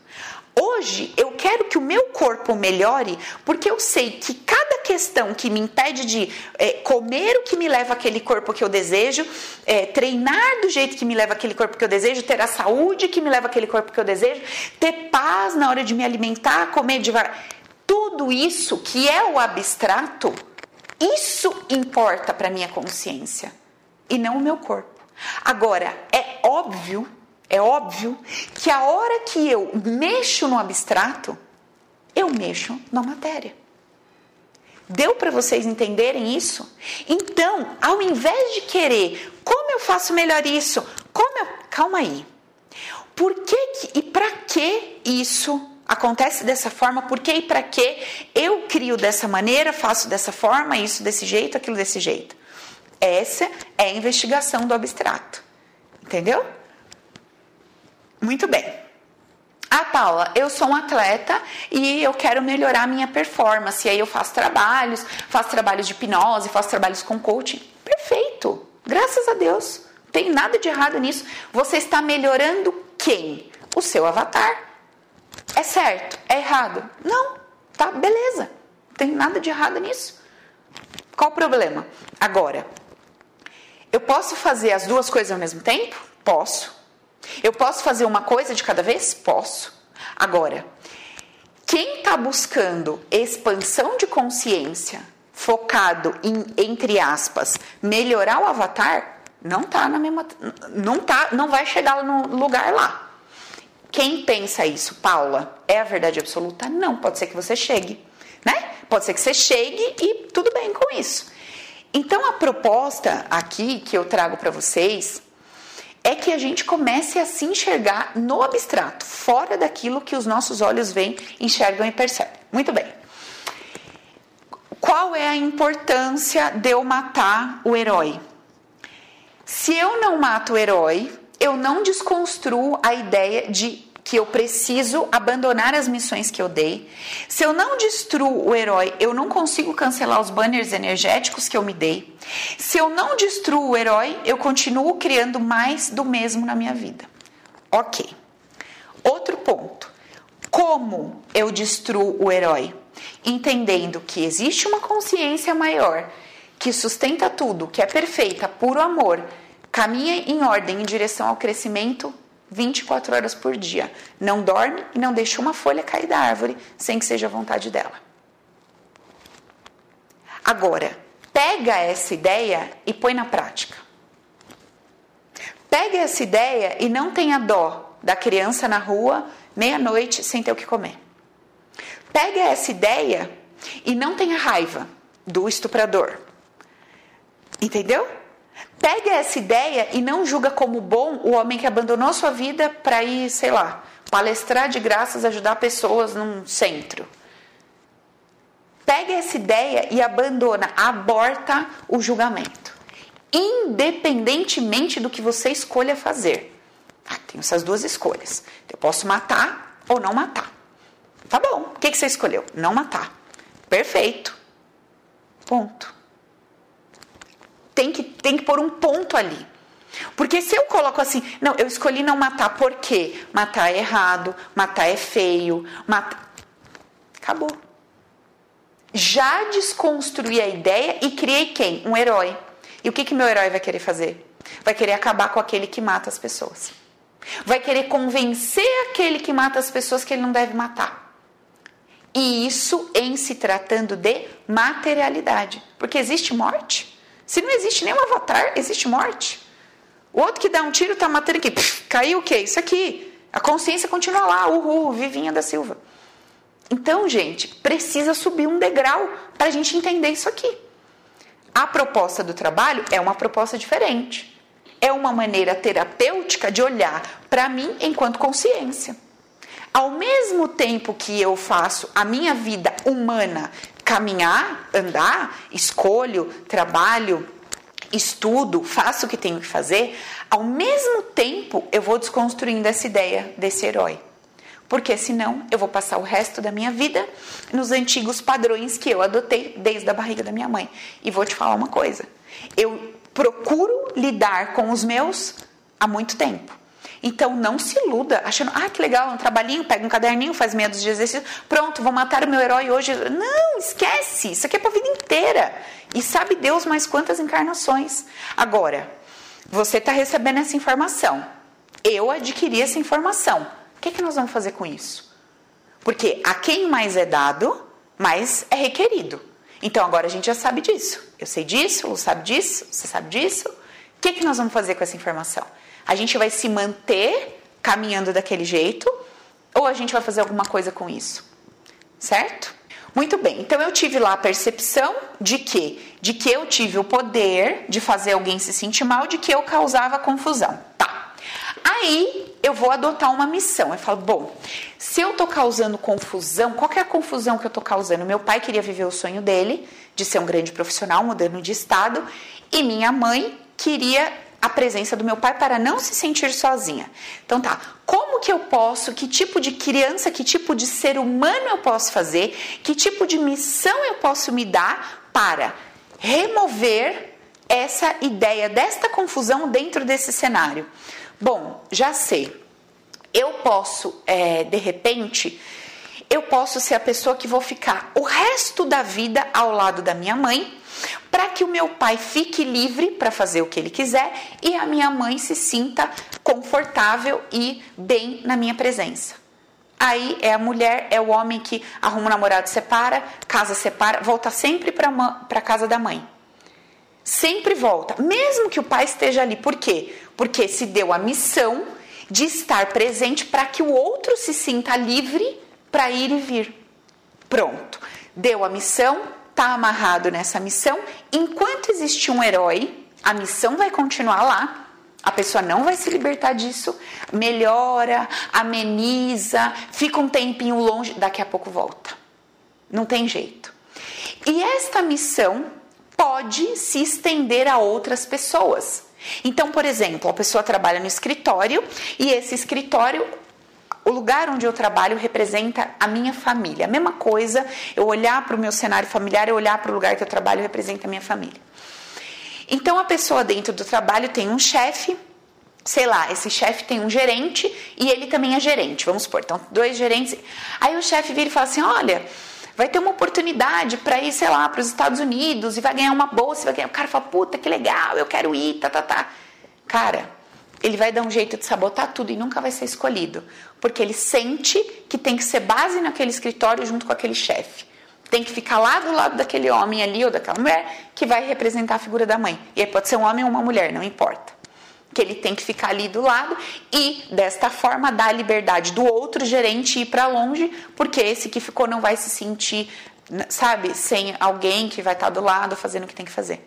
Speaker 1: Hoje eu quero que o meu corpo melhore porque eu sei que cada questão que me impede de é, comer o que me leva àquele corpo que eu desejo, é, treinar do jeito que me leva àquele corpo que eu desejo, ter a saúde que me leva àquele corpo que eu desejo, ter paz na hora de me alimentar, comer devagar. Tudo isso que é o abstrato, isso importa para minha consciência e não o meu corpo. Agora, é óbvio é óbvio que a hora que eu mexo no abstrato, eu mexo na matéria. Deu para vocês entenderem isso? Então, ao invés de querer, como eu faço melhor isso? Como eu. Calma aí. Por que, que e para que isso acontece dessa forma? Por que e para que eu crio dessa maneira, faço dessa forma, isso desse jeito, aquilo desse jeito? Essa é a investigação do abstrato. Entendeu? Muito bem. Ah, Paula, eu sou um atleta e eu quero melhorar minha performance. E aí eu faço trabalhos, faço trabalhos de hipnose, faço trabalhos com coaching. Perfeito. Graças a Deus. Não tem nada de errado nisso. Você está melhorando quem? O seu avatar. É certo? É errado? Não. Tá, beleza. Não tem nada de errado nisso. Qual o problema? Agora, eu posso fazer as duas coisas ao mesmo tempo? Posso. Eu posso fazer uma coisa de cada vez? Posso. Agora, quem está buscando expansão de consciência, focado em, entre aspas, melhorar o avatar, não tá na mesma, não tá, não vai chegar no lugar lá. Quem pensa isso, Paula, é a verdade absoluta? Não, pode ser que você chegue, né? Pode ser que você chegue e tudo bem com isso. Então a proposta aqui que eu trago para vocês é que a gente comece a se enxergar no abstrato, fora daquilo que os nossos olhos veem, enxergam e percebem. Muito bem. Qual é a importância de eu matar o herói? Se eu não mato o herói, eu não desconstruo a ideia de que eu preciso abandonar as missões que eu dei. Se eu não destruo o herói, eu não consigo cancelar os banners energéticos que eu me dei. Se eu não destruo o herói, eu continuo criando mais do mesmo na minha vida. Ok. Outro ponto. Como eu destruo o herói? Entendendo que existe uma consciência maior que sustenta tudo, que é perfeita, puro amor, caminha em ordem em direção ao crescimento 24 horas por dia. Não dorme e não deixa uma folha cair da árvore sem que seja a vontade dela. Agora, pega essa ideia e põe na prática. Pega essa ideia e não tenha dó da criança na rua, meia-noite, sem ter o que comer. Pega essa ideia e não tenha raiva do estuprador. Entendeu? Pega essa ideia e não julga como bom o homem que abandonou sua vida para ir, sei lá, palestrar de graças, ajudar pessoas num centro. Pega essa ideia e abandona, aborta o julgamento. Independentemente do que você escolha fazer. Ah, tenho essas duas escolhas. Eu posso matar ou não matar. Tá bom. O que, que você escolheu? Não matar. Perfeito. Ponto tem que, tem que pôr um ponto ali. Porque se eu coloco assim, não, eu escolhi não matar, por quê? Matar é errado, matar é feio, matar. Acabou. Já desconstruí a ideia e criei quem? Um herói. E o que, que meu herói vai querer fazer? Vai querer acabar com aquele que mata as pessoas. Vai querer convencer aquele que mata as pessoas que ele não deve matar. E isso em se tratando de materialidade. Porque existe morte. Se não existe nenhum avatar, existe morte. O outro que dá um tiro está matando aqui. Pff, caiu o quê? Isso aqui. A consciência continua lá. Uhul, Vivinha da Silva. Então, gente, precisa subir um degrau para a gente entender isso aqui. A proposta do trabalho é uma proposta diferente. é uma maneira terapêutica de olhar para mim enquanto consciência. Ao mesmo tempo que eu faço a minha vida humana caminhar, andar, escolho, trabalho, estudo, faço o que tenho que fazer, ao mesmo tempo eu vou desconstruindo essa ideia desse herói. Porque senão eu vou passar o resto da minha vida nos antigos padrões que eu adotei desde a barriga da minha mãe. E vou te falar uma coisa: eu procuro lidar com os meus há muito tempo. Então não se iluda achando, ah, que legal, um trabalhinho, pega um caderninho, faz meia de exercício, pronto, vou matar o meu herói hoje. Não, esquece, isso aqui é para a vida inteira. E sabe Deus mais quantas encarnações. Agora, você está recebendo essa informação. Eu adquiri essa informação. O que, é que nós vamos fazer com isso? Porque a quem mais é dado, mais é requerido. Então agora a gente já sabe disso. Eu sei disso, você sabe disso, você sabe disso. O que, é que nós vamos fazer com essa informação? A gente vai se manter caminhando daquele jeito ou a gente vai fazer alguma coisa com isso? Certo? Muito bem. Então eu tive lá a percepção de que de que eu tive o poder de fazer alguém se sentir mal, de que eu causava confusão. Tá. Aí eu vou adotar uma missão. Eu falo, bom, se eu tô causando confusão, qual é a confusão que eu tô causando? Meu pai queria viver o sonho dele de ser um grande profissional, mudando de estado, e minha mãe queria a presença do meu pai para não se sentir sozinha. Então tá, como que eu posso, que tipo de criança, que tipo de ser humano eu posso fazer, que tipo de missão eu posso me dar para remover essa ideia desta confusão dentro desse cenário? Bom, já sei. Eu posso, é, de repente, eu posso ser a pessoa que vou ficar o resto da vida ao lado da minha mãe para que o meu pai fique livre para fazer o que ele quiser e a minha mãe se sinta confortável e bem na minha presença. Aí é a mulher, é o homem que arruma o namorado, separa, casa separa, volta sempre para casa da mãe. Sempre volta, mesmo que o pai esteja ali. Por quê? Porque se deu a missão de estar presente para que o outro se sinta livre para ir e vir. Pronto. Deu a missão, está amarrado nessa missão. Enquanto existe um herói, a missão vai continuar lá. A pessoa não vai se libertar disso, melhora, ameniza, fica um tempinho longe, daqui a pouco volta. Não tem jeito. E esta missão pode se estender a outras pessoas. Então, por exemplo, a pessoa trabalha no escritório e esse escritório o lugar onde eu trabalho representa a minha família. A mesma coisa, eu olhar para o meu cenário familiar, eu olhar para o lugar que eu trabalho representa a minha família. Então a pessoa dentro do trabalho tem um chefe, sei lá, esse chefe tem um gerente e ele também é gerente, vamos supor, então dois gerentes. Aí o chefe vira e fala assim: olha, vai ter uma oportunidade para ir, sei lá, para os Estados Unidos e vai ganhar uma bolsa, vai ganhar. O cara fala: puta, que legal, eu quero ir, tá, tá, tá. Cara, ele vai dar um jeito de sabotar tudo e nunca vai ser escolhido, porque ele sente que tem que ser base naquele escritório junto com aquele chefe. Tem que ficar lá do lado daquele homem ali ou daquela mulher que vai representar a figura da mãe. E aí pode ser um homem ou uma mulher, não importa. Que ele tem que ficar ali do lado e desta forma dar a liberdade do outro gerente ir para longe, porque esse que ficou não vai se sentir, sabe, sem alguém que vai estar do lado fazendo o que tem que fazer.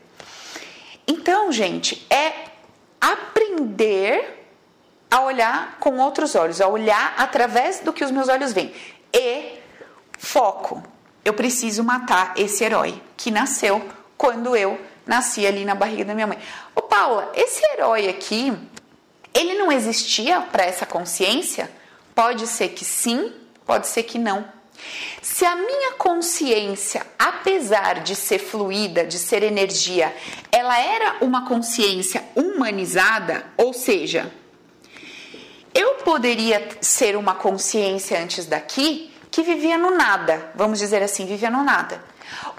Speaker 1: Então, gente, é aprender a olhar com outros olhos, a olhar através do que os meus olhos veem. E foco. Eu preciso matar esse herói que nasceu quando eu nasci ali na barriga da minha mãe. Ô Paula, esse herói aqui, ele não existia para essa consciência? Pode ser que sim, pode ser que não. Se a minha consciência, apesar de ser fluida, de ser energia, ela era uma consciência humanizada, ou seja, poderia ser uma consciência antes daqui que vivia no nada, vamos dizer assim, vivia no nada.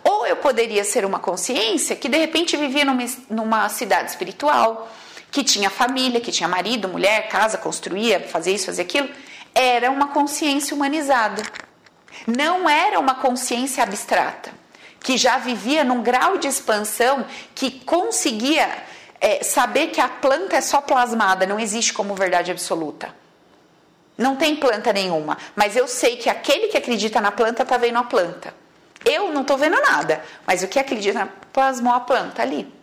Speaker 1: Ou eu poderia ser uma consciência que de repente vivia numa, numa cidade espiritual, que tinha família, que tinha marido, mulher, casa, construía, fazia isso, fazia aquilo. Era uma consciência humanizada. Não era uma consciência abstrata, que já vivia num grau de expansão que conseguia é, saber que a planta é só plasmada, não existe como verdade absoluta. Não tem planta nenhuma, mas eu sei que aquele que acredita na planta está vendo a planta. Eu não estou vendo nada, mas o que acredita plasmou a planta ali.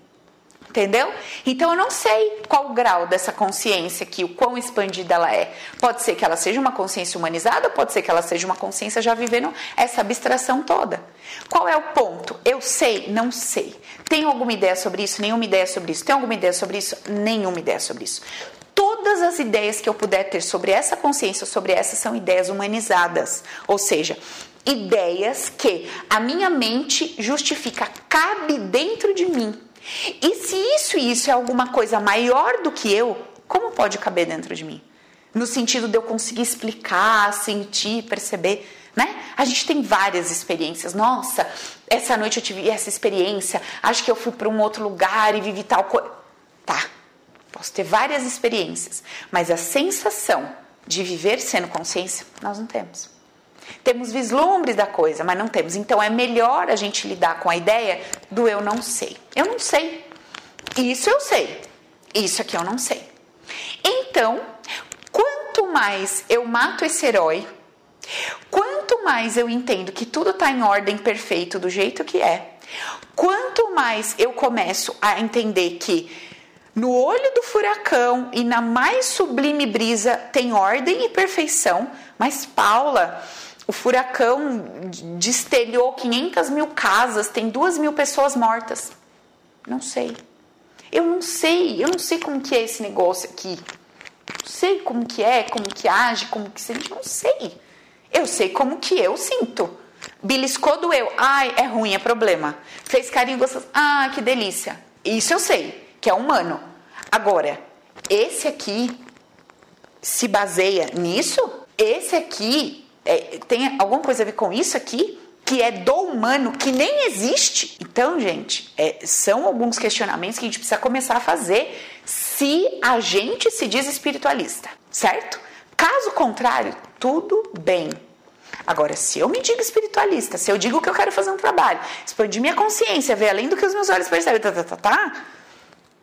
Speaker 1: Entendeu? Então eu não sei qual o grau dessa consciência aqui, o quão expandida ela é. Pode ser que ela seja uma consciência humanizada, pode ser que ela seja uma consciência já vivendo essa abstração toda. Qual é o ponto? Eu sei, não sei. Tenho alguma ideia sobre isso? Nenhuma ideia sobre isso. Tenho alguma ideia sobre isso? Nenhuma ideia sobre isso. Todas as ideias que eu puder ter sobre essa consciência, sobre essa, são ideias humanizadas. Ou seja, ideias que a minha mente justifica, cabe dentro de mim e se isso e isso é alguma coisa maior do que eu, como pode caber dentro de mim? No sentido de eu conseguir explicar, sentir, perceber, né? A gente tem várias experiências. Nossa, essa noite eu tive essa experiência. Acho que eu fui para um outro lugar e vivi tal coisa. Tá. Posso ter várias experiências, mas a sensação de viver sendo consciência, nós não temos. Temos vislumbres da coisa, mas não temos. Então é melhor a gente lidar com a ideia do eu não sei. Eu não sei. Isso eu sei. Isso aqui eu não sei. Então, quanto mais eu mato esse herói, quanto mais eu entendo que tudo está em ordem perfeito do jeito que é, quanto mais eu começo a entender que no olho do furacão e na mais sublime brisa tem ordem e perfeição, mas Paula, o furacão destelhou 500 mil casas, tem duas mil pessoas mortas. Não sei. Eu não sei, eu não sei como que é esse negócio aqui. Não sei como que é, como que age, como que sente, não sei. Eu sei como que eu sinto. Beliscou, doeu. Ai, é ruim, é problema. Fez carinho gostoso. Ah, que delícia. Isso eu sei, que é humano. Agora, esse aqui se baseia nisso? Esse aqui é, tem alguma coisa a ver com isso aqui? Que é do humano, que nem existe? Então, gente, é, são alguns questionamentos que a gente precisa começar a fazer se a gente se diz espiritualista, certo? Caso contrário, tudo bem. Agora, se eu me digo espiritualista, se eu digo que eu quero fazer um trabalho, expandir minha consciência, ver além do que os meus olhos percebem, tá, tá, tá, tá,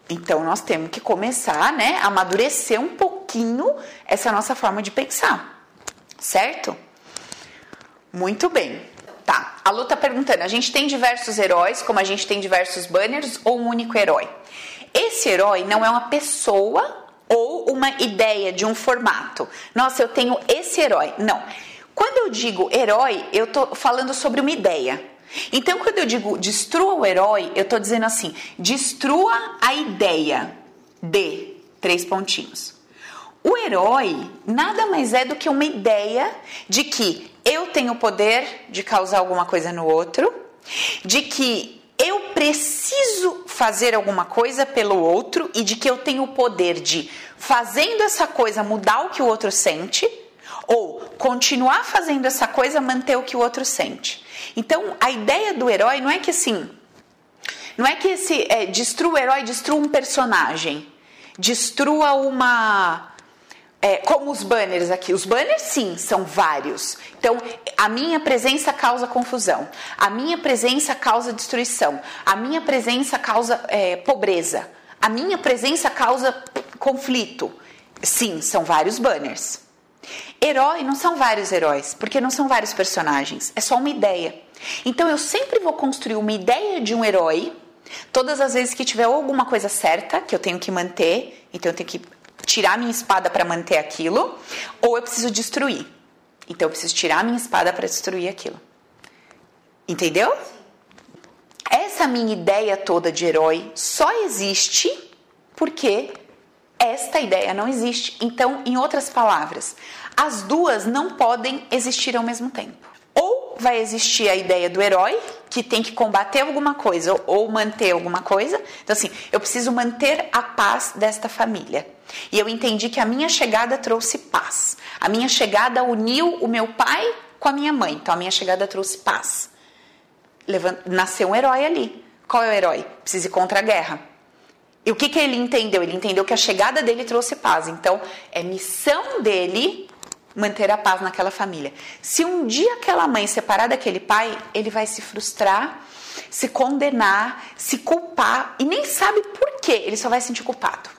Speaker 1: então nós temos que começar, né, a amadurecer um pouquinho essa nossa forma de pensar, certo? Muito bem. Tá, a Lu tá perguntando: a gente tem diversos heróis, como a gente tem diversos banners, ou um único herói? Esse herói não é uma pessoa ou uma ideia de um formato. Nossa, eu tenho esse herói. Não. Quando eu digo herói, eu tô falando sobre uma ideia. Então, quando eu digo destrua o herói, eu tô dizendo assim: destrua a ideia de três pontinhos. O herói nada mais é do que uma ideia de que eu tenho o poder de causar alguma coisa no outro, de que eu preciso fazer alguma coisa pelo outro e de que eu tenho o poder de, fazendo essa coisa, mudar o que o outro sente, ou continuar fazendo essa coisa, manter o que o outro sente. Então, a ideia do herói não é que assim, não é que esse é, destrua o herói, destrua um personagem, destrua uma é, como os banners aqui. Os banners, sim, são vários. Então, a minha presença causa confusão, a minha presença causa destruição, a minha presença causa é, pobreza, a minha presença causa conflito. Sim, são vários banners. Herói não são vários heróis, porque não são vários personagens, é só uma ideia. Então, eu sempre vou construir uma ideia de um herói. Todas as vezes que tiver alguma coisa certa que eu tenho que manter, então eu tenho que tirar minha espada para manter aquilo, ou eu preciso destruir. Então eu preciso tirar minha espada para destruir aquilo. Entendeu? Essa minha ideia toda de herói só existe porque esta ideia não existe. Então, em outras palavras, as duas não podem existir ao mesmo tempo. Ou vai existir a ideia do herói, que tem que combater alguma coisa ou manter alguma coisa. Então, assim, eu preciso manter a paz desta família. E eu entendi que a minha chegada trouxe paz. A minha chegada uniu o meu pai com a minha mãe. Então, a minha chegada trouxe paz. Nasceu um herói ali. Qual é o herói? Precisa ir contra a guerra. E o que, que ele entendeu? Ele entendeu que a chegada dele trouxe paz. Então, é missão dele manter a paz naquela família. Se um dia aquela mãe separar daquele pai, ele vai se frustrar, se condenar, se culpar e nem sabe por quê, ele só vai se sentir culpado.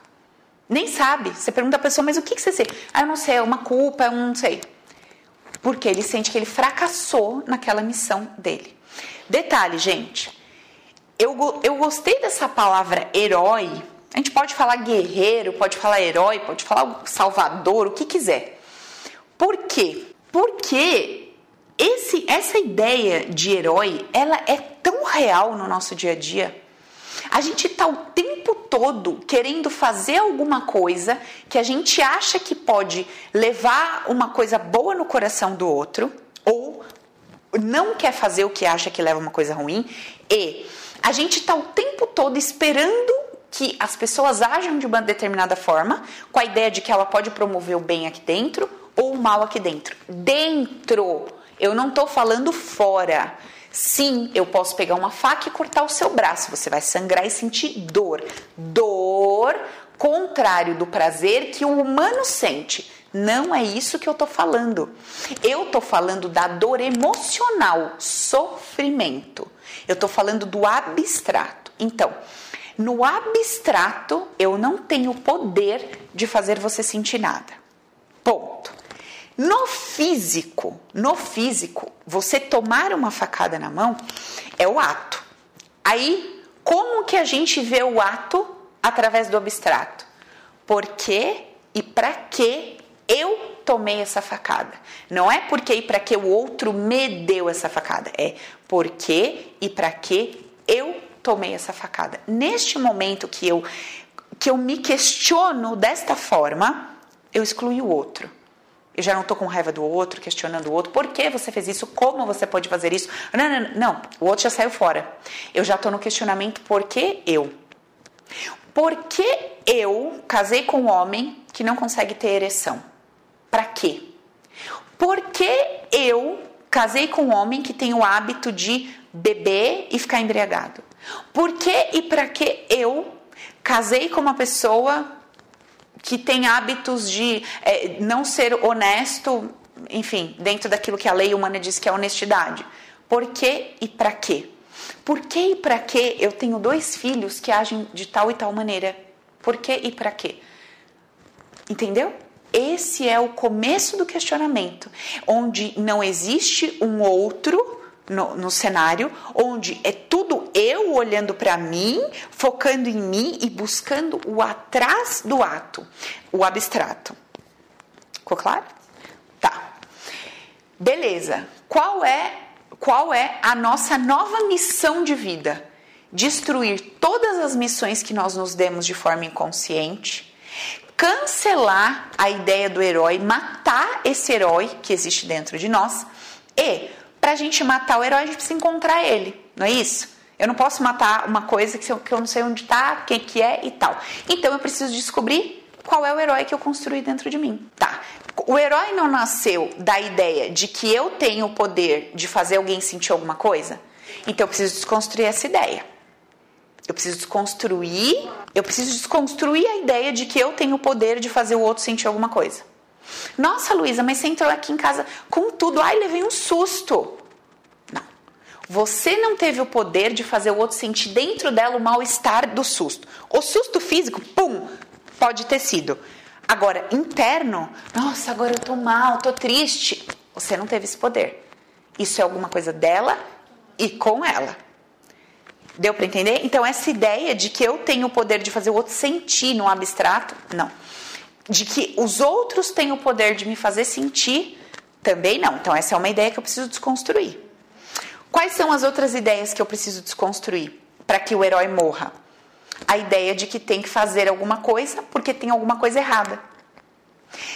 Speaker 1: Nem sabe. Você pergunta a pessoa, mas o que, que você sente? Ah, eu não sei, é uma culpa, eu não sei. Porque ele sente que ele fracassou naquela missão dele. Detalhe, gente. Eu, eu gostei dessa palavra herói. A gente pode falar guerreiro, pode falar herói, pode falar salvador, o que quiser. Por quê? Porque esse, essa ideia de herói, ela é tão real no nosso dia a dia. A gente está o tempo todo querendo fazer alguma coisa que a gente acha que pode levar uma coisa boa no coração do outro, ou não quer fazer o que acha que leva uma coisa ruim, e a gente está o tempo todo esperando que as pessoas ajam de uma determinada forma, com a ideia de que ela pode promover o bem aqui dentro ou o mal aqui dentro. Dentro, eu não estou falando fora. Sim, eu posso pegar uma faca e cortar o seu braço, você vai sangrar e sentir dor. Dor contrário do prazer que o humano sente. Não é isso que eu tô falando. Eu tô falando da dor emocional, sofrimento. Eu tô falando do abstrato. Então, no abstrato, eu não tenho poder de fazer você sentir nada. Ponto. No físico, no físico, você tomar uma facada na mão é o ato. Aí, como que a gente vê o ato através do abstrato? Por que e para que eu tomei essa facada? Não é porque e para que o outro me deu essa facada, é porque e para que eu tomei essa facada. Neste momento que eu que eu me questiono desta forma, eu excluí o outro. Eu já não estou com raiva do outro, questionando o outro. Por que você fez isso? Como você pode fazer isso? Não, não, não. O outro já saiu fora. Eu já estou no questionamento por que eu? Por que eu casei com um homem que não consegue ter ereção? Para quê? Por que eu casei com um homem que tem o hábito de beber e ficar embriagado? Por que e para que eu casei com uma pessoa que tem hábitos de é, não ser honesto, enfim, dentro daquilo que a lei humana diz que é honestidade. Por que e para quê? Por que e para que eu tenho dois filhos que agem de tal e tal maneira? Por que e para quê? Entendeu? Esse é o começo do questionamento, onde não existe um outro no, no cenário, onde é tudo eu olhando para mim, focando em mim e buscando o atrás do ato, o abstrato. Ficou claro? Tá. Beleza. Qual é qual é a nossa nova missão de vida? Destruir todas as missões que nós nos demos de forma inconsciente, cancelar a ideia do herói, matar esse herói que existe dentro de nós e para a gente matar o herói, a gente precisa encontrar ele, não é isso? Eu não posso matar uma coisa que eu, não sei onde está, quem que é e tal. Então eu preciso descobrir qual é o herói que eu construí dentro de mim. Tá. O herói não nasceu da ideia de que eu tenho o poder de fazer alguém sentir alguma coisa. Então eu preciso desconstruir essa ideia. Eu preciso desconstruir, eu preciso desconstruir a ideia de que eu tenho o poder de fazer o outro sentir alguma coisa. Nossa, Luísa, mas você entrou aqui em casa com tudo. Ai, levei um susto. Não. Você não teve o poder de fazer o outro sentir dentro dela o mal-estar do susto. O susto físico, pum, pode ter sido. Agora, interno, nossa, agora eu tô mal, tô triste. Você não teve esse poder. Isso é alguma coisa dela e com ela. Deu para entender? Então, essa ideia de que eu tenho o poder de fazer o outro sentir no abstrato, não de que os outros têm o poder de me fazer sentir, também não. Então, essa é uma ideia que eu preciso desconstruir. Quais são as outras ideias que eu preciso desconstruir para que o herói morra? A ideia de que tem que fazer alguma coisa porque tem alguma coisa errada.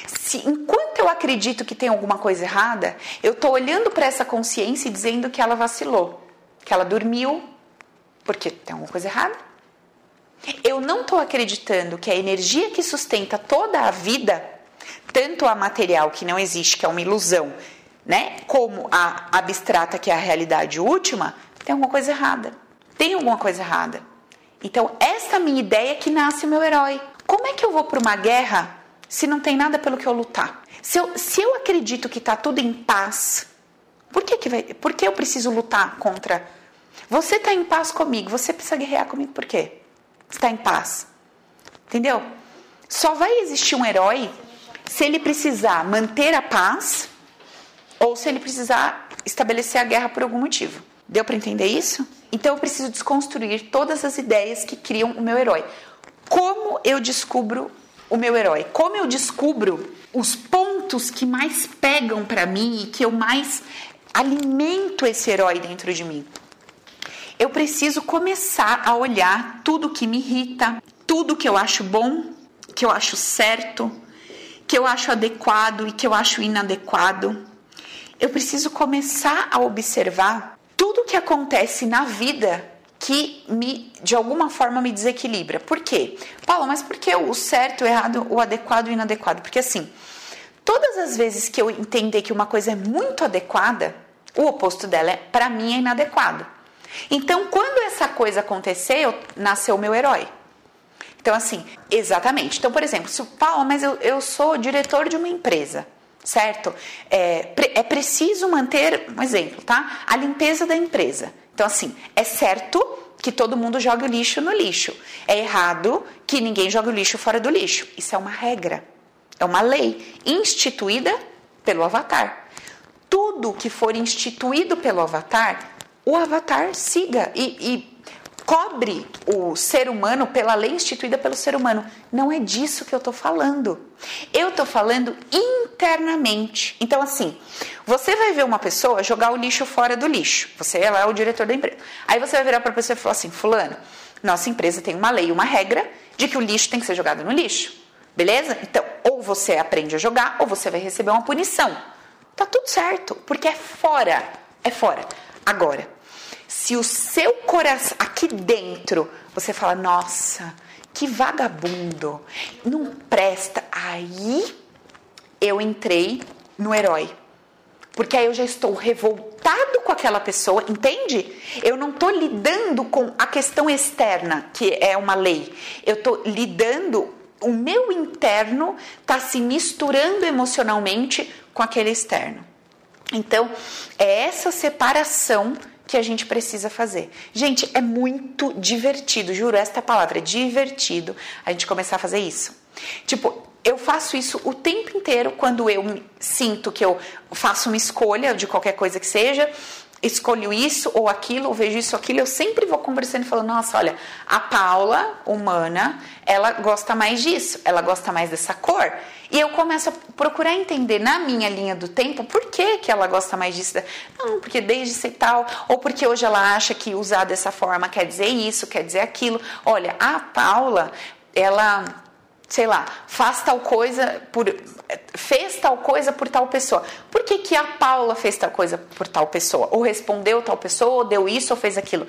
Speaker 1: Se enquanto eu acredito que tem alguma coisa errada, eu estou olhando para essa consciência e dizendo que ela vacilou, que ela dormiu porque tem alguma coisa errada eu não estou acreditando que a energia que sustenta toda a vida, tanto a material que não existe, que é uma ilusão, né, como a abstrata que é a realidade última, tem alguma coisa errada. Tem alguma coisa errada. Então, essa minha ideia é que nasce o meu herói. Como é que eu vou para uma guerra se não tem nada pelo que eu lutar? Se eu, se eu acredito que está tudo em paz, por que, que, vai, por que eu preciso lutar contra? Você está em paz comigo, você precisa guerrear comigo por quê? está em paz. Entendeu? Só vai existir um herói se ele precisar manter a paz ou se ele precisar estabelecer a guerra por algum motivo. Deu para entender isso? Então eu preciso desconstruir todas as ideias que criam o meu herói. Como eu descubro o meu herói? Como eu descubro os pontos que mais pegam para mim e que eu mais alimento esse herói dentro de mim? Eu preciso começar a olhar tudo que me irrita, tudo que eu acho bom, que eu acho certo, que eu acho adequado e que eu acho inadequado. Eu preciso começar a observar tudo que acontece na vida que me de alguma forma me desequilibra. Por quê? Paulo, mas por que o certo, o errado, o adequado e o inadequado? Porque assim, todas as vezes que eu entender que uma coisa é muito adequada, o oposto dela é para mim é inadequado. Então, quando essa coisa aconteceu, nasceu o meu herói. Então, assim, exatamente. Então, por exemplo, se o Paulo, mas eu, eu sou diretor de uma empresa, certo? É, é preciso manter, um exemplo, tá? A limpeza da empresa. Então, assim, é certo que todo mundo joga o lixo no lixo. É errado que ninguém joga o lixo fora do lixo. Isso é uma regra, é uma lei instituída pelo Avatar. Tudo que for instituído pelo Avatar, o Avatar siga e, e cobre o ser humano pela lei instituída pelo ser humano. Não é disso que eu estou falando. Eu estou falando internamente. Então, assim, você vai ver uma pessoa jogar o lixo fora do lixo. Você é lá o diretor da empresa. Aí você vai virar para a pessoa e falar assim: Fulano, nossa empresa tem uma lei, uma regra de que o lixo tem que ser jogado no lixo. Beleza? Então, ou você aprende a jogar, ou você vai receber uma punição. Tá tudo certo, porque é fora. É fora. Agora, se o seu coração, aqui dentro, você fala, nossa, que vagabundo, não presta, aí eu entrei no herói. Porque aí eu já estou revoltado com aquela pessoa, entende? Eu não estou lidando com a questão externa, que é uma lei. Eu estou lidando, o meu interno está se misturando emocionalmente com aquele externo. Então, é essa separação que a gente precisa fazer. Gente, é muito divertido, juro, esta palavra divertido a gente começar a fazer isso. Tipo, eu faço isso o tempo inteiro quando eu sinto que eu faço uma escolha de qualquer coisa que seja, escolho isso ou aquilo, ou vejo isso ou aquilo, eu sempre vou conversando e falando, nossa, olha, a Paula, humana, ela gosta mais disso, ela gosta mais dessa cor. E eu começo a procurar entender na minha linha do tempo por que, que ela gosta mais disso. Não, porque desde ser tal, ou porque hoje ela acha que usar dessa forma quer dizer isso, quer dizer aquilo. Olha, a Paula, ela sei lá, faz tal coisa por fez tal coisa por tal pessoa. Por que, que a Paula fez tal coisa por tal pessoa? Ou respondeu tal pessoa, ou deu isso, ou fez aquilo?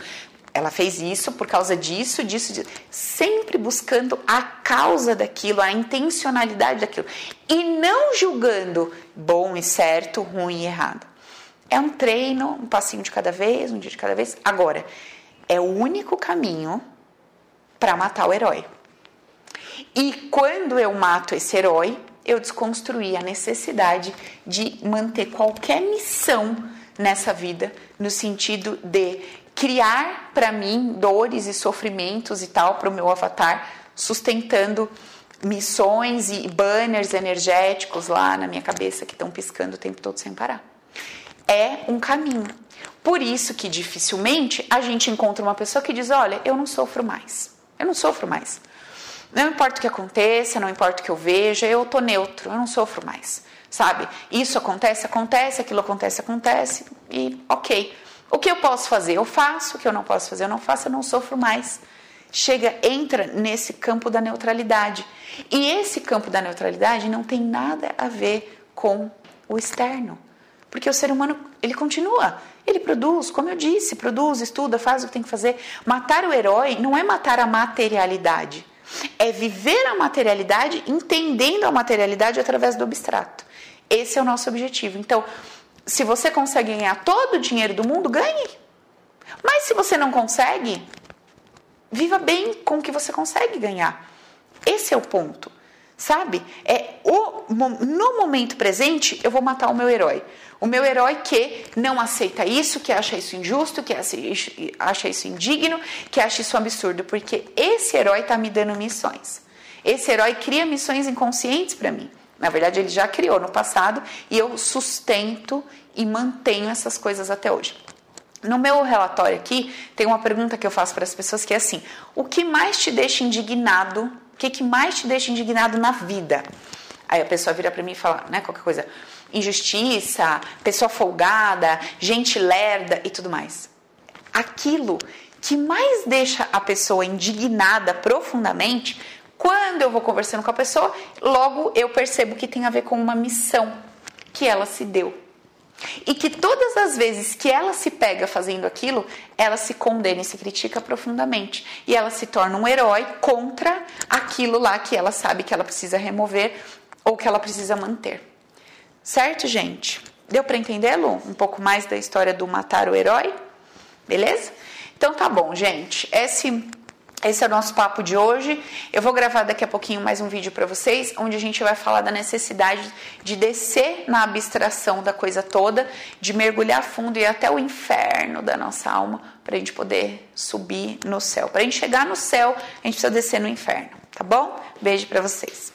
Speaker 1: ela fez isso por causa disso, disso, disso, sempre buscando a causa daquilo, a intencionalidade daquilo e não julgando bom e certo, ruim e errado. É um treino, um passinho de cada vez, um dia de cada vez. Agora, é o único caminho para matar o herói. E quando eu mato esse herói, eu desconstruí a necessidade de manter qualquer missão nessa vida, no sentido de criar para mim dores e sofrimentos e tal para o meu avatar, sustentando missões e banners energéticos lá na minha cabeça que estão piscando o tempo todo sem parar. É um caminho. Por isso que dificilmente a gente encontra uma pessoa que diz: Olha, eu não sofro mais. Eu não sofro mais. Não importa o que aconteça, não importa o que eu veja, eu tô neutro, eu não sofro mais. Sabe? Isso acontece, acontece, aquilo acontece, acontece e ok. O que eu posso fazer, eu faço, o que eu não posso fazer, eu não faço, eu não sofro mais. Chega, entra nesse campo da neutralidade. E esse campo da neutralidade não tem nada a ver com o externo. Porque o ser humano, ele continua, ele produz, como eu disse, produz, estuda, faz o que tem que fazer. Matar o herói não é matar a materialidade, é viver a materialidade entendendo a materialidade através do abstrato. Esse é o nosso objetivo. Então, se você consegue ganhar todo o dinheiro do mundo, ganhe. Mas se você não consegue, viva bem com o que você consegue ganhar. Esse é o ponto. Sabe? É o, no momento presente eu vou matar o meu herói. O meu herói que não aceita isso, que acha isso injusto, que acha isso indigno, que acha isso absurdo, porque esse herói está me dando missões. Esse herói cria missões inconscientes para mim. Na verdade, ele já criou no passado e eu sustento e mantenho essas coisas até hoje. No meu relatório aqui, tem uma pergunta que eu faço para as pessoas que é assim: o que mais te deixa indignado? O que, que mais te deixa indignado na vida? Aí a pessoa vira para mim e fala, né, qualquer coisa, injustiça, pessoa folgada, gente lerda e tudo mais. Aquilo que mais deixa a pessoa indignada profundamente, quando eu vou conversando com a pessoa, logo eu percebo que tem a ver com uma missão que ela se deu. E que todas as vezes que ela se pega fazendo aquilo, ela se condena e se critica profundamente. E ela se torna um herói contra aquilo lá que ela sabe que ela precisa remover ou que ela precisa manter. Certo, gente? Deu para entender, Lu? Um pouco mais da história do matar o herói? Beleza? Então tá bom, gente. Esse esse é o nosso papo de hoje. Eu vou gravar daqui a pouquinho mais um vídeo para vocês, onde a gente vai falar da necessidade de descer na abstração da coisa toda, de mergulhar fundo e até o inferno da nossa alma, para a gente poder subir no céu. Para a gente chegar no céu, a gente precisa descer no inferno, tá bom? Beijo para vocês.